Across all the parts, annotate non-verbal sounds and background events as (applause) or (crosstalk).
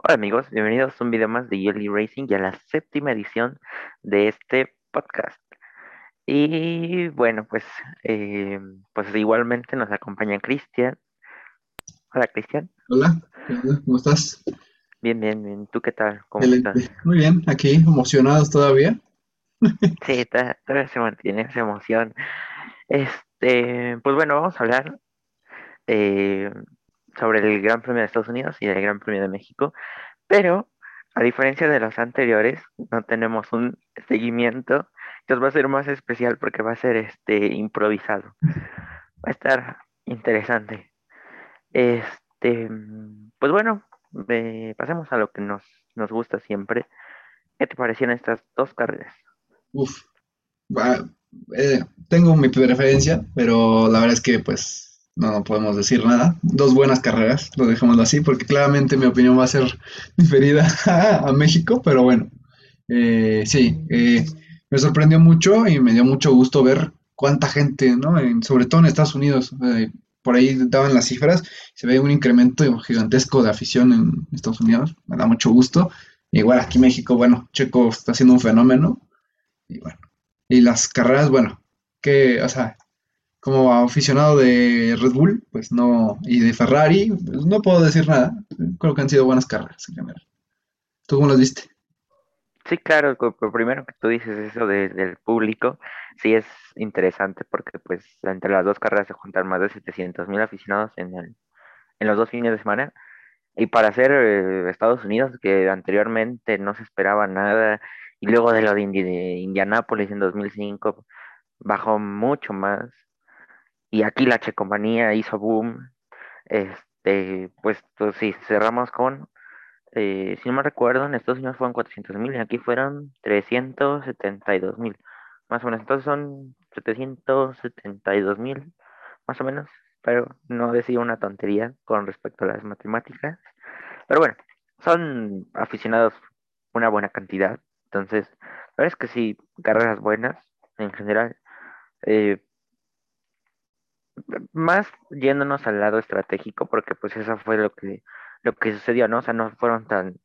Hola amigos, bienvenidos a un video más de Yoli Racing y a la séptima edición de este podcast. Y bueno, pues, eh, pues igualmente nos acompaña Cristian. Hola Cristian. Hola, ¿cómo estás? Bien, bien, bien. ¿Tú qué tal? ¿Cómo Excelente. estás? Muy bien, aquí emocionados todavía. Sí, todavía se mantiene esa emoción. Este, pues bueno, vamos a hablar eh, sobre el Gran Premio de Estados Unidos y el Gran Premio de México. Pero, a diferencia de los anteriores, no tenemos un seguimiento. Entonces va a ser más especial porque va a ser este improvisado. Va a estar interesante. Este, pues bueno, eh, pasemos a lo que nos, nos gusta siempre. ¿Qué te parecieron estas dos carreras? Uf, eh, tengo mi preferencia, pero la verdad es que pues no, podemos decir nada. Dos buenas carreras, lo dejémoslo así, porque claramente mi opinión va a ser (laughs) diferida (laughs) a, México, pero bueno, eh, sí, eh, me sorprendió mucho y me dio mucho gusto ver cuánta gente, ¿no? En- sobre todo en Estados Unidos, eh, por ahí daban las cifras, se ve un incremento gigantesco de afición en Estados Unidos, me da mucho gusto. Igual aquí México, bueno, Checo está haciendo un fenómeno. Y bueno, y las carreras, bueno, que, o sea, como aficionado de Red Bull, pues no, y de Ferrari, pues no puedo decir nada. Creo que han sido buenas carreras en. ¿Tú cómo las viste? Sí, claro, co- primero que tú dices eso de- del público, sí es interesante porque pues entre las dos carreras se juntan más de 700 mil aficionados en el, en los dos fines de semana. Y para ser eh, Estados Unidos, que anteriormente no se esperaba nada, y luego de lo de, Indi- de Indianápolis en 2005 bajó mucho más, y aquí la Checomanía hizo boom, este, pues, pues sí, cerramos con, eh, si no me recuerdo, en Estados Unidos fueron 400 mil y aquí fueron 372 mil, más o menos, entonces son 772 mil, más o menos, pero no decía una tontería con respecto a las matemáticas. Pero bueno, son aficionados una buena cantidad. Entonces, la verdad es que sí, carreras buenas en general. Eh, más yéndonos al lado estratégico, porque pues eso fue lo que, lo que sucedió, ¿no? O sea, no fueron tan,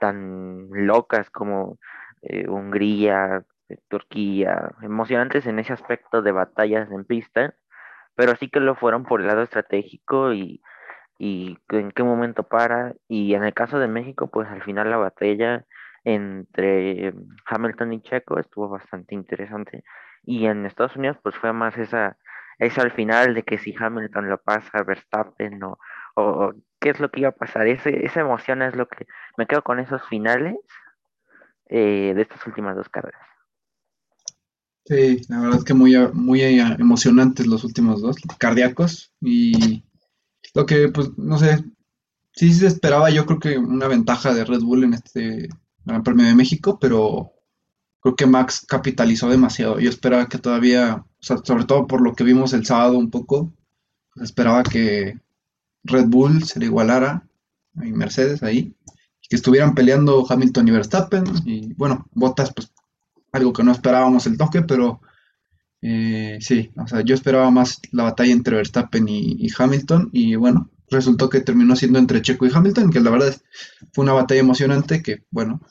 tan locas como eh, Hungría, eh, Turquía, emocionantes en ese aspecto de batallas en pista, pero sí que lo fueron por el lado estratégico y y en qué momento para. Y en el caso de México, pues al final la batalla entre Hamilton y Checo estuvo bastante interesante. Y en Estados Unidos, pues fue más esa, esa al final de que si Hamilton lo pasa a Verstappen o, o, qué es lo que iba a pasar. Ese, esa emoción es lo que me quedo con esos finales eh, de estas últimas dos carreras. Sí, la verdad que muy, muy eh, emocionantes los últimos dos, cardíacos. Y lo que, pues, no sé, sí se esperaba yo creo que una ventaja de Red Bull en este Gran Premio de México, pero Creo que Max capitalizó demasiado. Yo esperaba que todavía, sobre todo por lo que vimos el sábado un poco, esperaba que Red Bull se le igualara a Mercedes ahí, que estuvieran peleando Hamilton y Verstappen. Y bueno, Bottas, pues algo que no esperábamos el toque, pero eh, sí, o sea, yo esperaba más la batalla entre Verstappen y, y Hamilton, y bueno, resultó que terminó siendo entre Checo y Hamilton, que la verdad fue una batalla emocionante que, bueno,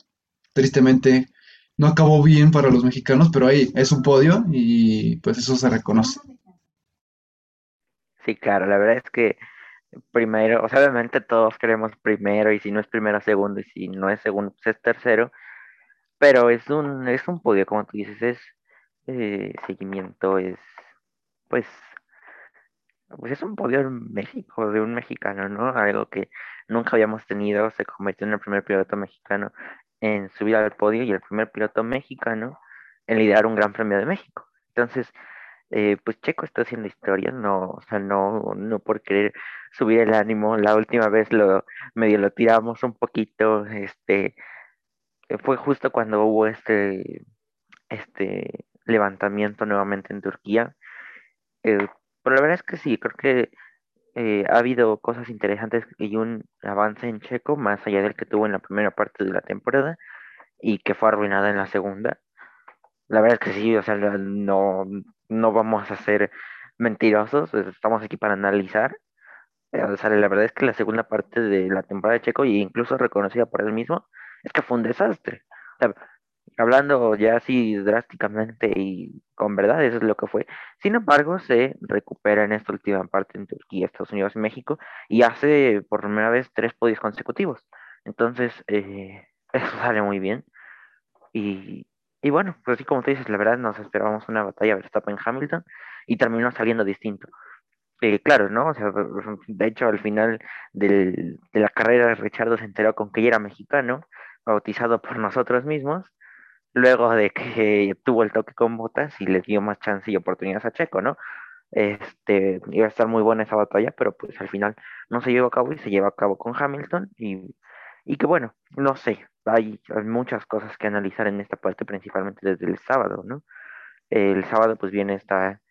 tristemente no acabó bien para los mexicanos, pero ahí es un podio y pues eso se reconoce. Sí, claro, la verdad es que primero, o sea, obviamente todos queremos primero y si no es primero, segundo y si no es segundo, pues es tercero. Pero es un, es un podio, como tú dices, es eh, seguimiento, es pues, pues es un podio en México, de un mexicano, ¿no? Algo que nunca habíamos tenido, se convirtió en el primer piloto mexicano en subir al podio y el primer piloto mexicano en liderar un Gran Premio de México. Entonces, eh, pues Checo está haciendo historia, no, o sea, no, no por querer subir el ánimo. La última vez lo medio lo tiramos un poquito, este, fue justo cuando hubo este este levantamiento nuevamente en Turquía. Eh, pero la verdad es que sí, creo que eh, ha habido cosas interesantes y un avance en Checo, más allá del que tuvo en la primera parte de la temporada y que fue arruinada en la segunda. La verdad es que sí, o sea, no, no vamos a ser mentirosos, estamos aquí para analizar. Eh, O sea, la verdad es que la segunda parte de la temporada de Checo, y incluso reconocida por él mismo, es que fue un desastre. O sea, hablando ya así drásticamente y con verdad, eso es lo que fue. Sin embargo, se recupera en esta última parte en Turquía, Estados Unidos y México, y hace por primera vez tres podios consecutivos. Entonces, eh, (laughs) eso sale muy bien. Y, y bueno, pues así como tú dices, la verdad nos esperábamos una batalla Verstappen-Hamilton y terminó saliendo distinto. Eh, claro, ¿no? O sea, (laughs) de hecho, al final del- de la carrera, Richardo se enteró con que ya era mexicano, bautizado por nosotros mismos, luego de que tuvo el toque con Bottas y le dio más chance y oportunidades a Checo, ¿no? Este, iba a estar muy buena esa batalla, pero pues al final no se llevó a cabo y se llevó a cabo con Hamilton y, y que bueno, no sé, hay, hay muchas cosas que analizar en esta parte, principalmente desde el sábado, ¿no? El sábado pues viene esta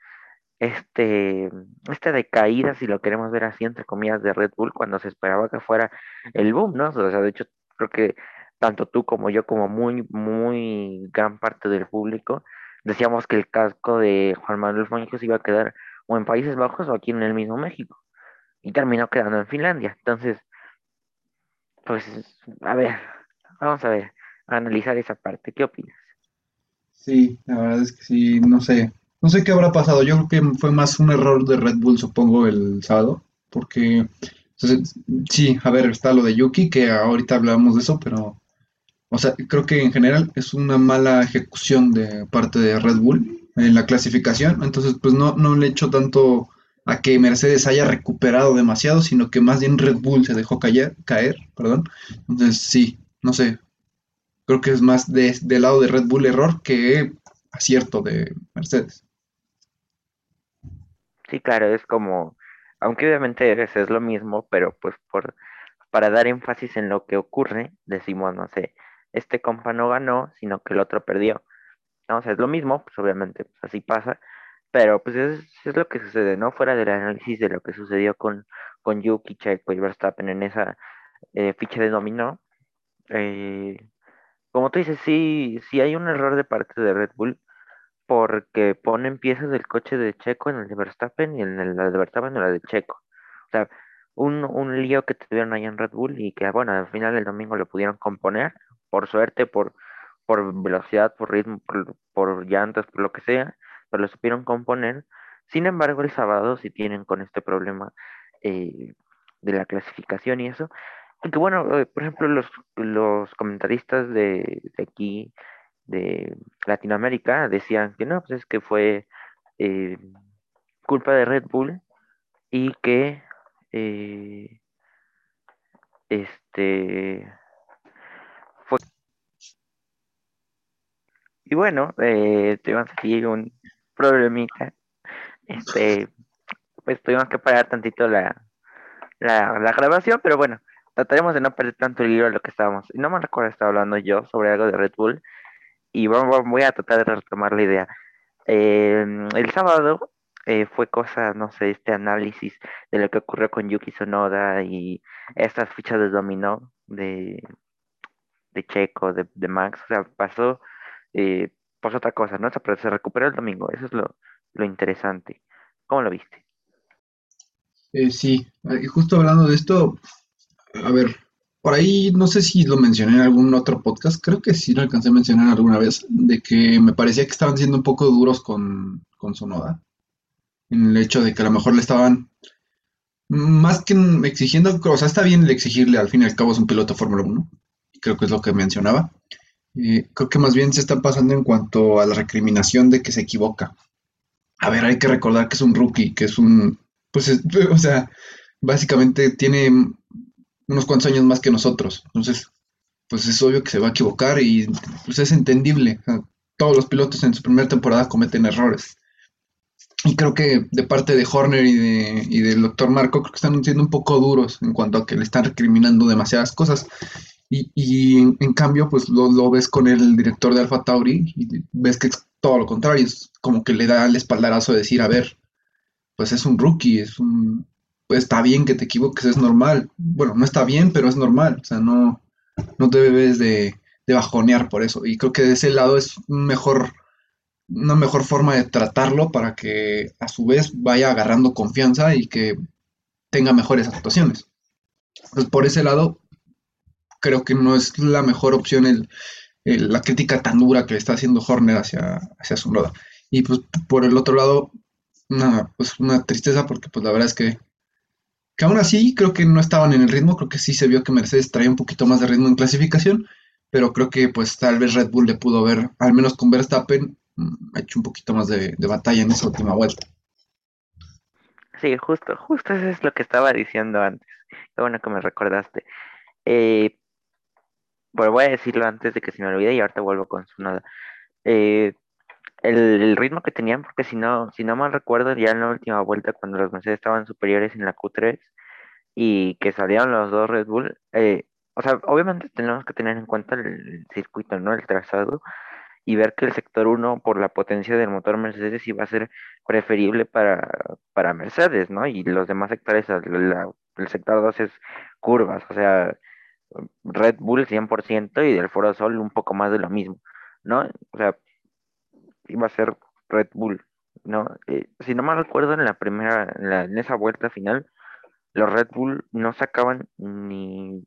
este, esta decaída, si lo queremos ver así, entre comillas, de Red Bull, cuando se esperaba que fuera el boom, ¿no? O sea, de hecho, creo que tanto tú como yo, como muy, muy gran parte del público, decíamos que el casco de Juan Manuel Muñoz iba a quedar o en Países Bajos o aquí en el mismo México, y terminó quedando en Finlandia. Entonces, pues, a ver, vamos a ver, analizar esa parte. ¿Qué opinas? Sí, la verdad es que sí, no sé. No sé qué habrá pasado. Yo creo que fue más un error de Red Bull, supongo, el sábado. Porque, entonces, sí, a ver, está lo de Yuki, que ahorita hablamos de eso, pero, o sea, creo que en general es una mala ejecución de parte de Red Bull en la clasificación. Entonces, pues no, no le echo tanto a que Mercedes haya recuperado demasiado, sino que más bien Red Bull se dejó caer, caer, perdón. Entonces, sí, no sé, Creo que es más de, del lado de Red Bull error que acierto de Mercedes. Sí, claro, es como, aunque obviamente es, lo mismo, pero pues por, para dar énfasis en lo que ocurre, decimos, no sé, este compa no ganó, sino que el otro perdió. Sea, es lo mismo, pues obviamente pues, así pasa, pero pues es, es lo que sucede, ¿no? Fuera del análisis de lo que sucedió con, con Yuki, Checo y Verstappen en esa eh, ficha de dominó, eh, como tú dices, sí, sí hay un error de parte de Red Bull, porque ponen piezas del coche de Checo en el de Verstappen y en el de Verstappen en la de Checo. O sea, un, un lío que tuvieron ahí en Red Bull y que, bueno, al final el domingo lo pudieron componer, por suerte, por, por velocidad, por ritmo, por, por llantas, por lo que sea, pero lo supieron componer. Sin embargo, el sábado sí tienen con este problema eh, de la clasificación y eso. Y que bueno, eh, por ejemplo, los, los comentaristas de, de aquí de Latinoamérica decían que no, pues es que fue eh, culpa de Red Bull y que este fue y bueno, eh, tuvimos aquí un problemita, este, pues tuvimos que parar tantito la, la, grabación, pero bueno, trataremos de no perder tanto el hilo de lo que estábamos. No me recuerdo estaba hablando yo sobre algo de Red Bull y voy a tratar de retomar la idea. Eh, el sábado eh, fue cosa, no sé, este análisis de lo que ocurrió con Yuki Tsunoda y estas fichas de dominó de, de Checo, de Max, o sea, pasó eh, pues otra cosa, ¿no? Pero se recuperó el domingo, eso es lo, lo interesante. ¿Cómo lo viste? Eh, sí, y justo hablando de esto, a ver, por ahí no sé si lo mencioné en algún otro podcast, creo que sí lo alcancé a mencionar alguna vez, de que me parecía que estaban siendo un poco duros con, con Sonoda, en el hecho de que a lo mejor le estaban más que exigiendo, o sea, está bien exigirle, al fin y al cabo es un piloto Fórmula Uno, creo que es lo que mencionaba. Eh, creo que más bien se está pasando en cuanto a la recriminación de que se equivoca. A ver, hay que recordar que es un rookie, que es un, pues, es- (laughs) o sea, básicamente tiene unos cuantos años más que nosotros. Entonces, pues es obvio que se va a equivocar y pues es entendible. Todos los pilotos en su primera temporada cometen errores. Y creo que de parte de Horner y, de, y del doctor Marco, creo que están siendo un poco duros en cuanto a que le están recriminando demasiadas cosas. Y, y en, en cambio, pues lo, lo ves con el director de Alpha Tauri y ves que es todo lo contrario. Es como que le da el espaldarazo de decir, a ver, pues es un rookie, es un, pues está bien que te equivoques, es normal. Bueno, no está bien, pero es normal. O sea, no, no te debes de, de bajonear por eso. Y creo que de ese lado es un mejor, una mejor forma de tratarlo para que a su vez vaya agarrando confianza y que tenga mejores actuaciones. Pues por ese lado, creo que no es la mejor opción el, la crítica tan dura que está haciendo Horner hacia, hacia su noda. Y pues por el otro lado, una, pues una tristeza porque pues la verdad es que, aún así creo que no estaban en el ritmo, creo que sí se vio que Mercedes traía un poquito más de ritmo en clasificación, pero creo que pues tal vez Red Bull le pudo ver, al menos con Verstappen, mm, ha hecho un poquito más de, de batalla en esa última vuelta. Sí, justo, justo eso es lo que estaba diciendo antes. Qué bueno que me recordaste. Eh, bueno, voy a decirlo antes de que se me olvide y ahorita vuelvo con su nada. Eh, el, ritmo que tenían, porque si no, si no mal recuerdo, ya en la última vuelta, cuando los Mercedes estaban superiores en la Q3 y que salieron los dos Red Bull, eh, o sea, obviamente tenemos que tener en cuenta el circuito, ¿no? El trazado y ver que el sector 1, por la potencia del motor Mercedes, iba a ser preferible para, para Mercedes, ¿no? Y los demás sectores, el sector 2 es curvas, o sea, Red Bull 100% y del Foro Sol un poco más de lo mismo, ¿no? O sea, iba a ser Red Bull, ¿no? Eh, si no me recuerdo, en la primera, en, esa vuelta final, los Red Bull no sacaban ni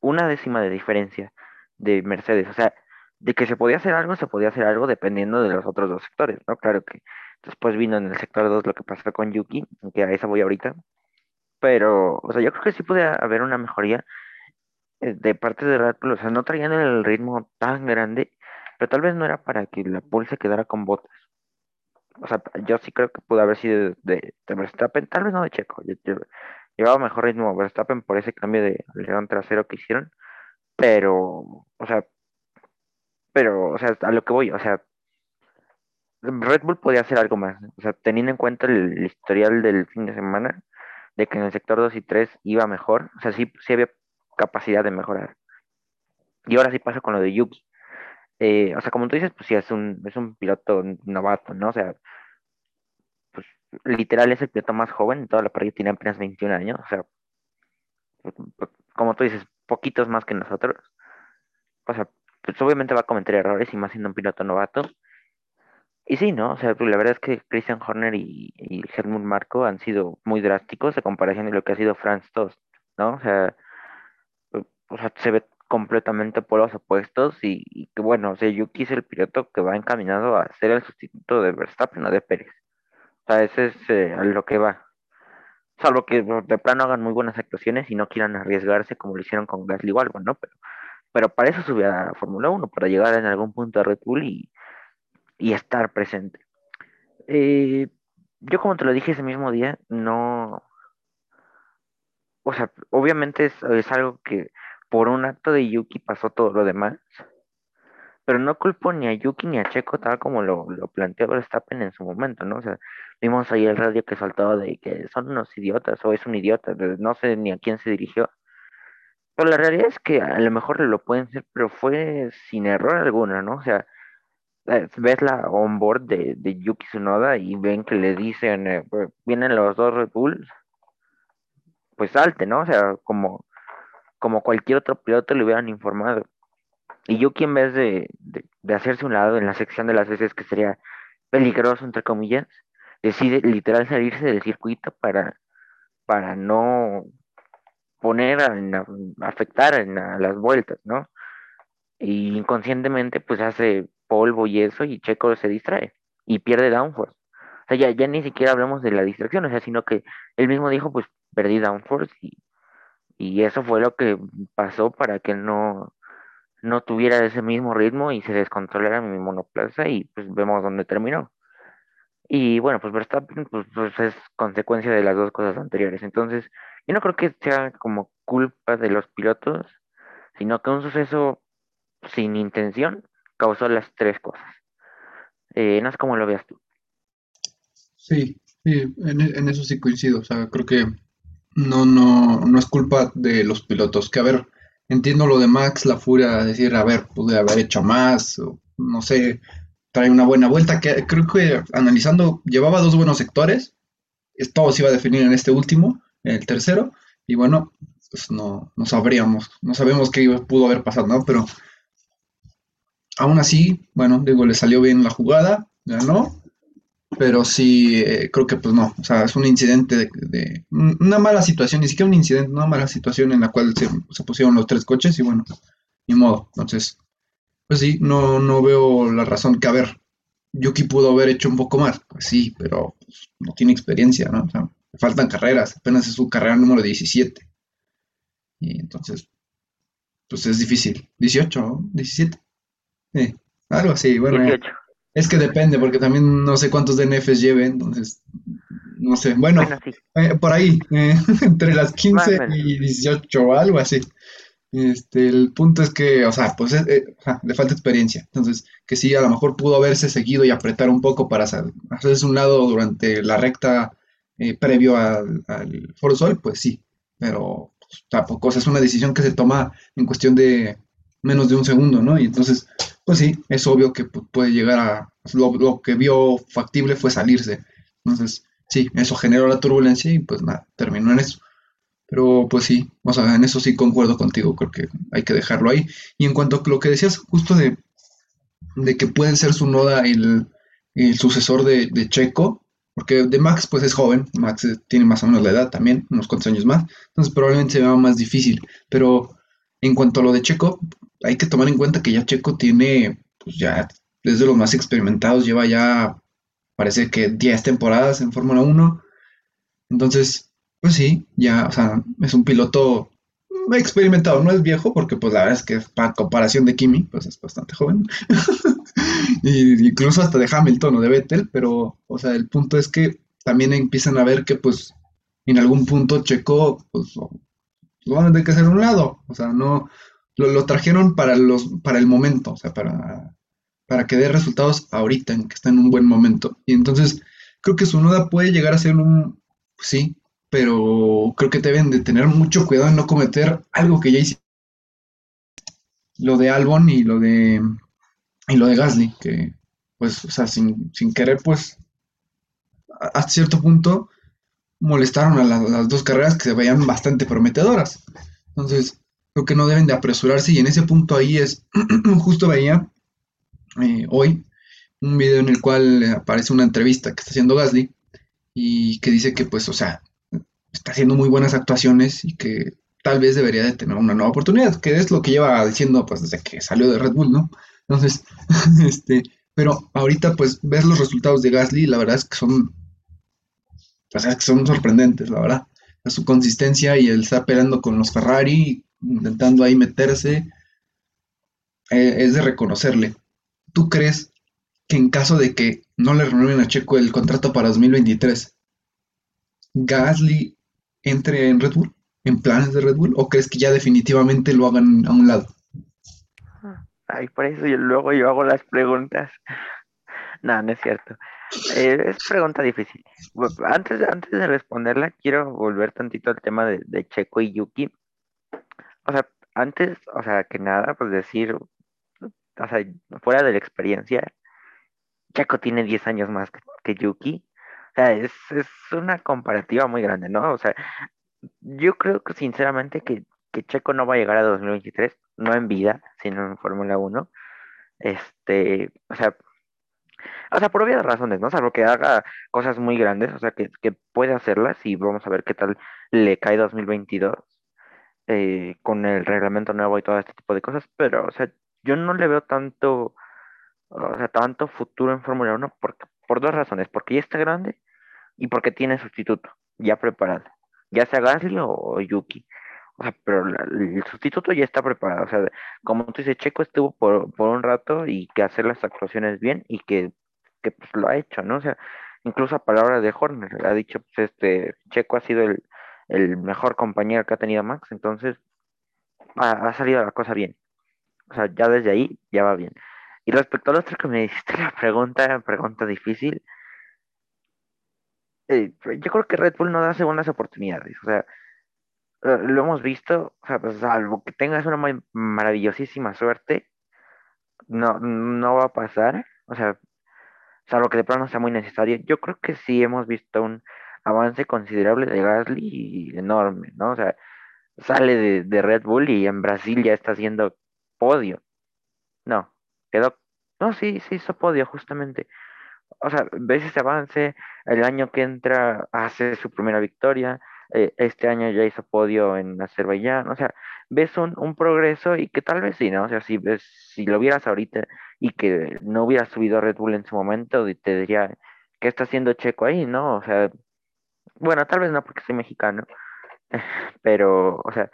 una décima de diferencia de Mercedes, o sea, de que se podía hacer algo, se podía hacer algo dependiendo de los otros dos sectores, ¿no? Claro que después vino en el sector 2 lo que pasó con Yuki, que a esa voy ahorita, pero, o sea, yo creo que sí puede haber una mejoría de parte de Red Bull, o sea, no traían el ritmo tan grande, pero tal vez no era para que la Bull se quedara con botas. O sea, yo sí creo que pudo haber sido de, Verstappen, tal vez no de Checo. llevaba mejor ritmo Verstappen por ese cambio de león trasero que hicieron, pero, o sea, pero, o sea, a lo que voy, o sea, Red Bull podía hacer algo más, o sea, teniendo en cuenta el, historial del fin de semana, de que en el sector 2 y 3 iba mejor, o sea, sí, sí había capacidad de mejorar. Y ahora sí pasa con lo de Yuki. Eh, o sea, como tú dices, pues sí, es un, es un piloto novato, ¿no? O sea, pues literal es el piloto más joven, toda la parrilla tiene apenas 21 años, o sea, pues, pues, como tú dices, poquitos más que nosotros. O sea, pues obviamente va a cometer errores y más siendo un piloto novato. Y sí, ¿no? O sea, la verdad es que Christian Horner y, y Helmut Marco han sido muy drásticos en comparación de lo que ha sido Franz Tost, ¿no? O sea, o sea, se ve completamente por los opuestos y, que bueno, o sea, Yuki es el piloto que va encaminado a ser el sustituto de Verstappen o de Pérez. O sea, ese es eh, lo que va. Salvo que de plano hagan muy buenas actuaciones y no quieran arriesgarse como lo hicieron con Gasly o algo, ¿no? Pero, pero para eso subí a la Fórmula 1, para llegar en algún punto a Red Bull y, y estar presente. Eh, yo como te lo dije ese mismo día, no... O sea, obviamente es algo que por un acto de Yuki pasó todo lo demás. Pero no culpo ni a Yuki ni a Checo tal como lo, lo planteó Verstappen en su momento, ¿no? O sea, vimos ahí el radio que saltaba de que son unos idiotas o es un idiota, no sé ni a quién se dirigió. Pero la realidad es que a lo mejor lo pueden ser, pero fue sin error alguno, ¿no? O sea, eh, ves la onboard de, de Yuki Tsunoda y ven que le dicen, eh, pues, vienen los dos Red Bulls, pues salte, ¿no? O sea, como como cualquier otro piloto le hubieran informado. Y Yuki en vez de, de, hacerse un lado en la sección de las veces que sería peligroso, entre comillas, decide literal salirse del circuito para, para no poner a, afectar en las vueltas, ¿no? Y inconscientemente pues hace polvo y eso y Checo se distrae y pierde downforce. O sea, ya, ya ni siquiera hablamos de la distracción, o sea, sino que él mismo dijo pues perdí downforce y, y eso fue lo que pasó para que no, no tuviera ese mismo ritmo y se descontrolara mi monoplaza y pues vemos dónde terminó. Y bueno, pues Verstappen pues, pues, es consecuencia de las dos cosas anteriores. Entonces, yo no creo que sea como culpa de los pilotos, sino que un suceso sin intención causó las tres cosas. Eh, no sé cómo lo veas tú. Sí, sí en, en, eso sí coincido. O sea, creo que no, no, no es culpa de los pilotos. Que a ver, entiendo lo de Max, la furia, decir, a ver, pude haber hecho más, no sé, trae una buena vuelta. Que creo que analizando, llevaba dos buenos sectores, todo se iba a definir en este último, en el tercero, y bueno, pues no, no sabríamos, no sabemos qué pudo haber pasado, ¿no? Pero aún así, bueno, digo, le salió bien la jugada, ganó, pero sí, eh, creo que pues no, o sea, es un incidente de, de, una mala situación, ni siquiera un incidente, una mala situación en la cual se, pusieron los tres coches y bueno, ni modo. Entonces, pues sí, no, no veo la razón que, a ver, Yuki pudo haber hecho un poco más, pues sí, pero pues, no tiene experiencia, ¿no? O sea, le faltan carreras, apenas es su carrera número 17. Y entonces, pues es difícil. 18, ¿no? 17. Eh, algo así, bueno. Es que depende, porque también no sé cuántos DNFs lleve, entonces, no sé. Bueno, Bueno, sí, eh, por ahí, eh, (laughs) entre las más o 15 menos. y 18 o algo así. Este, el punto es que, o sea, pues eh, le falta experiencia. Entonces, que sí, a lo mejor pudo haberse seguido y apretar un poco para hacerse un lado durante la recta previo al, al Foro Sol, pues sí. Pero pues, tampoco, o sea, es una decisión que se toma en cuestión de menos de un segundo, ¿no? Y entonces, pues sí, es obvio que pu- puede llegar a... Lo, que vio factible fue salirse. Entonces, sí, eso generó la turbulencia y pues nada, terminó en eso. Pero pues sí, o sea, en eso sí concuerdo contigo, creo que hay que dejarlo ahí. Y en cuanto a lo que decías justo de, que puede ser su noda el, el sucesor de, de Checo, porque de Max pues es joven, Max eh, tiene más o menos la edad también, unos cuantos años más, entonces probablemente se vea más difícil. Pero en cuanto a lo de Checo, hay que tomar en cuenta que ya Checo tiene, pues ya es de los más experimentados, lleva ya, parece que 10 temporadas en Fórmula Uno entonces, pues sí, ya, o sea, es un piloto experimentado, no es viejo, porque pues la verdad es que para comparación de Kimi, pues es bastante joven. (laughs) Y incluso hasta de Hamilton o de Vettel, pero, o sea, el punto es que también empiezan a ver que pues en algún punto Checo, pues lo van a tener que hacer un lado, o sea, no, lo, lo trajeron para los, para el momento, o sea, para, para que dé resultados ahorita, en que está en un buen momento. Y entonces, creo que su nuda puede llegar a ser un, pues sí, pero creo que deben de tener mucho cuidado en no cometer algo que ya hicieron, lo de Albon y lo de, y lo de Gasly, que pues, o sea, sin, sin querer, pues, a, cierto punto molestaron a la- las dos carreras que se veían bastante prometedoras. Entonces, creo que no deben de apresurarse y en ese punto ahí es, (clears throat) justo veía eh, hoy un video en el cual aparece una entrevista que está haciendo Gasly y que dice que pues, o sea, está haciendo muy buenas actuaciones y que tal vez debería de tener una nueva oportunidad, que es lo que lleva diciendo pues desde que salió de Red Bull, ¿no? Entonces, (laughs) este, pero ahorita pues ves los resultados de Gasly la verdad es que son, o sea, que son sorprendentes, la verdad. Su consistencia y él está peleando con los Ferrari, intentando ahí meterse, eh, es de reconocerle. ¿Tú crees que en caso de que no le renueven a Checo el contrato para 2023, Gasly entre en Red Bull, en planes de Red Bull, o crees que ya definitivamente lo hagan a un lado? Ay, por eso luego yo hago las preguntas. (laughs) No, no es cierto. Eh, es pregunta difícil. Antes, antes de responderla, quiero volver tantito al tema de, de Checo y Yuki. O sea, antes, o sea, que nada, pues decir, o sea, fuera de la experiencia, Checo tiene 10 años más que, Yuki. O sea, es, es una comparativa muy grande, ¿no? O sea, yo creo que sinceramente que, que Checo no va a llegar a 2023, no en vida, sino en Fórmula Uno Este, o sea, O sea, por obvias razones, ¿no? Salvo que haga cosas muy grandes, o sea, que, que puede hacerlas y vamos a ver qué tal le cae 2022 eh, con el reglamento nuevo y todo este tipo de cosas, pero, o sea, yo no le veo tanto, o sea, tanto futuro en Fórmula Uno porque, por dos razones, porque ya está grande y porque tiene sustituto ya preparado, ya sea Gasly o Yuki. O sea, pero el sustituto ya está preparado. O sea, como tú dices, Checo estuvo por, por un rato y que hacer las actuaciones bien y que, que pues lo ha hecho, ¿no? O sea, incluso a palabras de Horner, ha dicho, pues este, Checo ha sido el, el mejor compañero que ha tenido Max, entonces ha, salido la cosa bien. O sea, ya desde ahí ya va bien. Y respecto al otro que me hiciste la pregunta, (laughs) pregunta difícil, eh, yo creo que Red Bull no da segundas oportunidades. O sea, lo hemos visto, o sea, pues, salvo que tengas una ma- maravillosísima suerte, no, no va a pasar, o sea, salvo que de plano sea muy necesario. Yo creo que sí hemos visto un avance considerable de Gasly y enorme, ¿no? O sea, sale de, Red Bull y en Brasil ya está haciendo podio. No, quedó, no, sí, sí hizo podio justamente. o sea, ves ese avance, el año que entra hace su primera victoria, eh, este año ya hizo podio en Azerbaiyán, o sea, ves un, un progreso y que tal vez sí, ¿no? O sea, si ves, si lo vieras ahorita y que no hubiera subido a Red Bull en su momento, te diría, ¿qué está haciendo Checo ahí, no? O sea, bueno, tal vez no porque soy mexicano, (laughs) pero, o sea,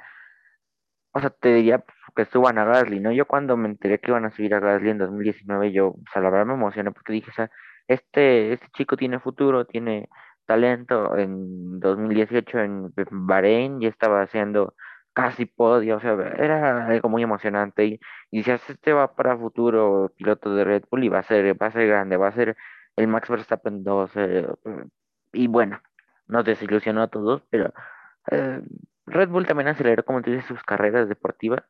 o sea, te diría que suban a Gasly, ¿no? Yo cuando me enteré que iban a subir a Gasly en 2019, yo, o sea, la verdad me emocioné porque dije, o sea, este, este chico tiene futuro, tiene talento. En 2018 en Bahrein ya estaba haciendo casi podio, o sea, era algo muy emocionante. Y, y decías, este va para futuro piloto de Red Bull y va a ser, va a ser grande, va a ser el Max Verstappen 2. eh, y bueno, nos desilusionó a todos, pero eh, Red Bull también aceleró, como tú dices, sus carreras deportivas.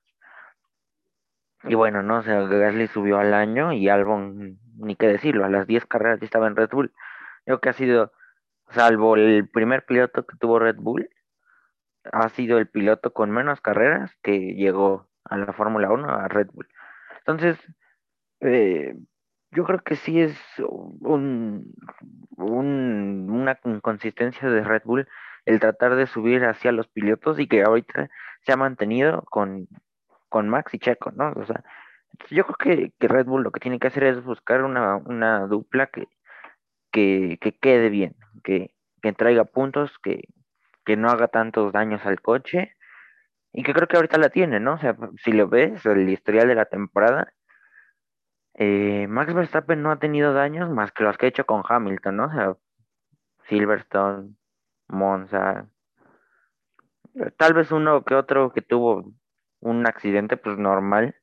Y bueno, no, o Gasly subió al año y Albon, ni qué decirlo, a las 10 carreras ya estaba en Red Bull. Creo que ha sido, salvo el primer piloto que tuvo Red Bull, ha sido el piloto con menos carreras que llegó a la Fórmula Uno a Red Bull. Entonces, eh, yo creo que sí es un, un- una inconsistencia de Red Bull el tratar de subir hacia los pilotos y que ahorita se ha mantenido con, con Max y Checo, ¿no? O sea, yo creo que, que Red Bull lo que tiene que hacer es buscar una, una dupla que, que, que quede bien, que, que traiga puntos, que, que no haga tantos daños al coche y que creo que ahorita la tiene, ¿no? O sea, si lo ves, el historial de la temporada eh, Max Verstappen no ha tenido daños más que los que ha hecho con Hamilton, ¿no? O sea, Silverstone, Monza, eh, tal vez uno que otro que tuvo un accidente, pues normal,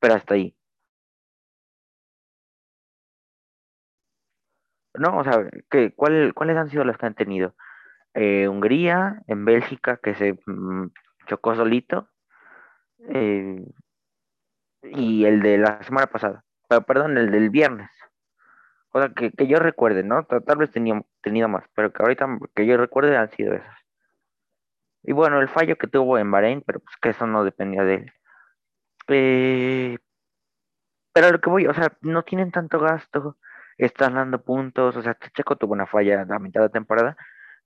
pero hasta ahí. No, o sea, ¿qué, cuál, ¿cuáles han sido los que han tenido? Eh, Hungría, en Bélgica, que se mm, chocó solito, eh, y el de la semana pasada, perdón, el del viernes. O sea, que, que yo recuerde, ¿no? Tal, vez tenía tenido más, pero que ahorita que yo recuerde han sido esos. Y bueno, el fallo que tuvo en Bahrein, pero pues que eso no dependía de él. Eh, pero lo que voy, o sea, no tienen tanto gasto, están dando puntos, o sea, Checo tuvo una falla a mitad de temporada,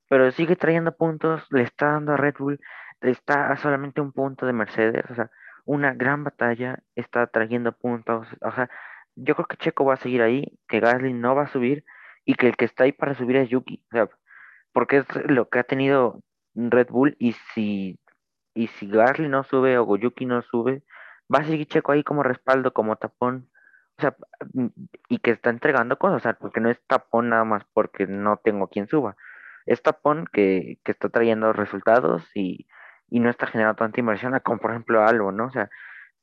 pero sigue trayendo puntos, le está dando a Red Bull, está a solamente un punto de Mercedes, o sea, una gran batalla, está trayendo puntos, o sea, yo creo que Checo va a seguir ahí, que Gasly no va a subir y que el que está ahí para subir es Yuki, o sea, porque es lo que ha tenido Red Bull y si, y si Gasly no sube o Yuki no sube, va a seguir Checo ahí como respaldo, como tapón. O sea, y que está entregando cosas, o sea, porque no es tapón nada más porque no tengo quien suba. Es tapón que, que está trayendo resultados y, y no está generando tanta inversión, como por ejemplo algo, ¿no? O sea,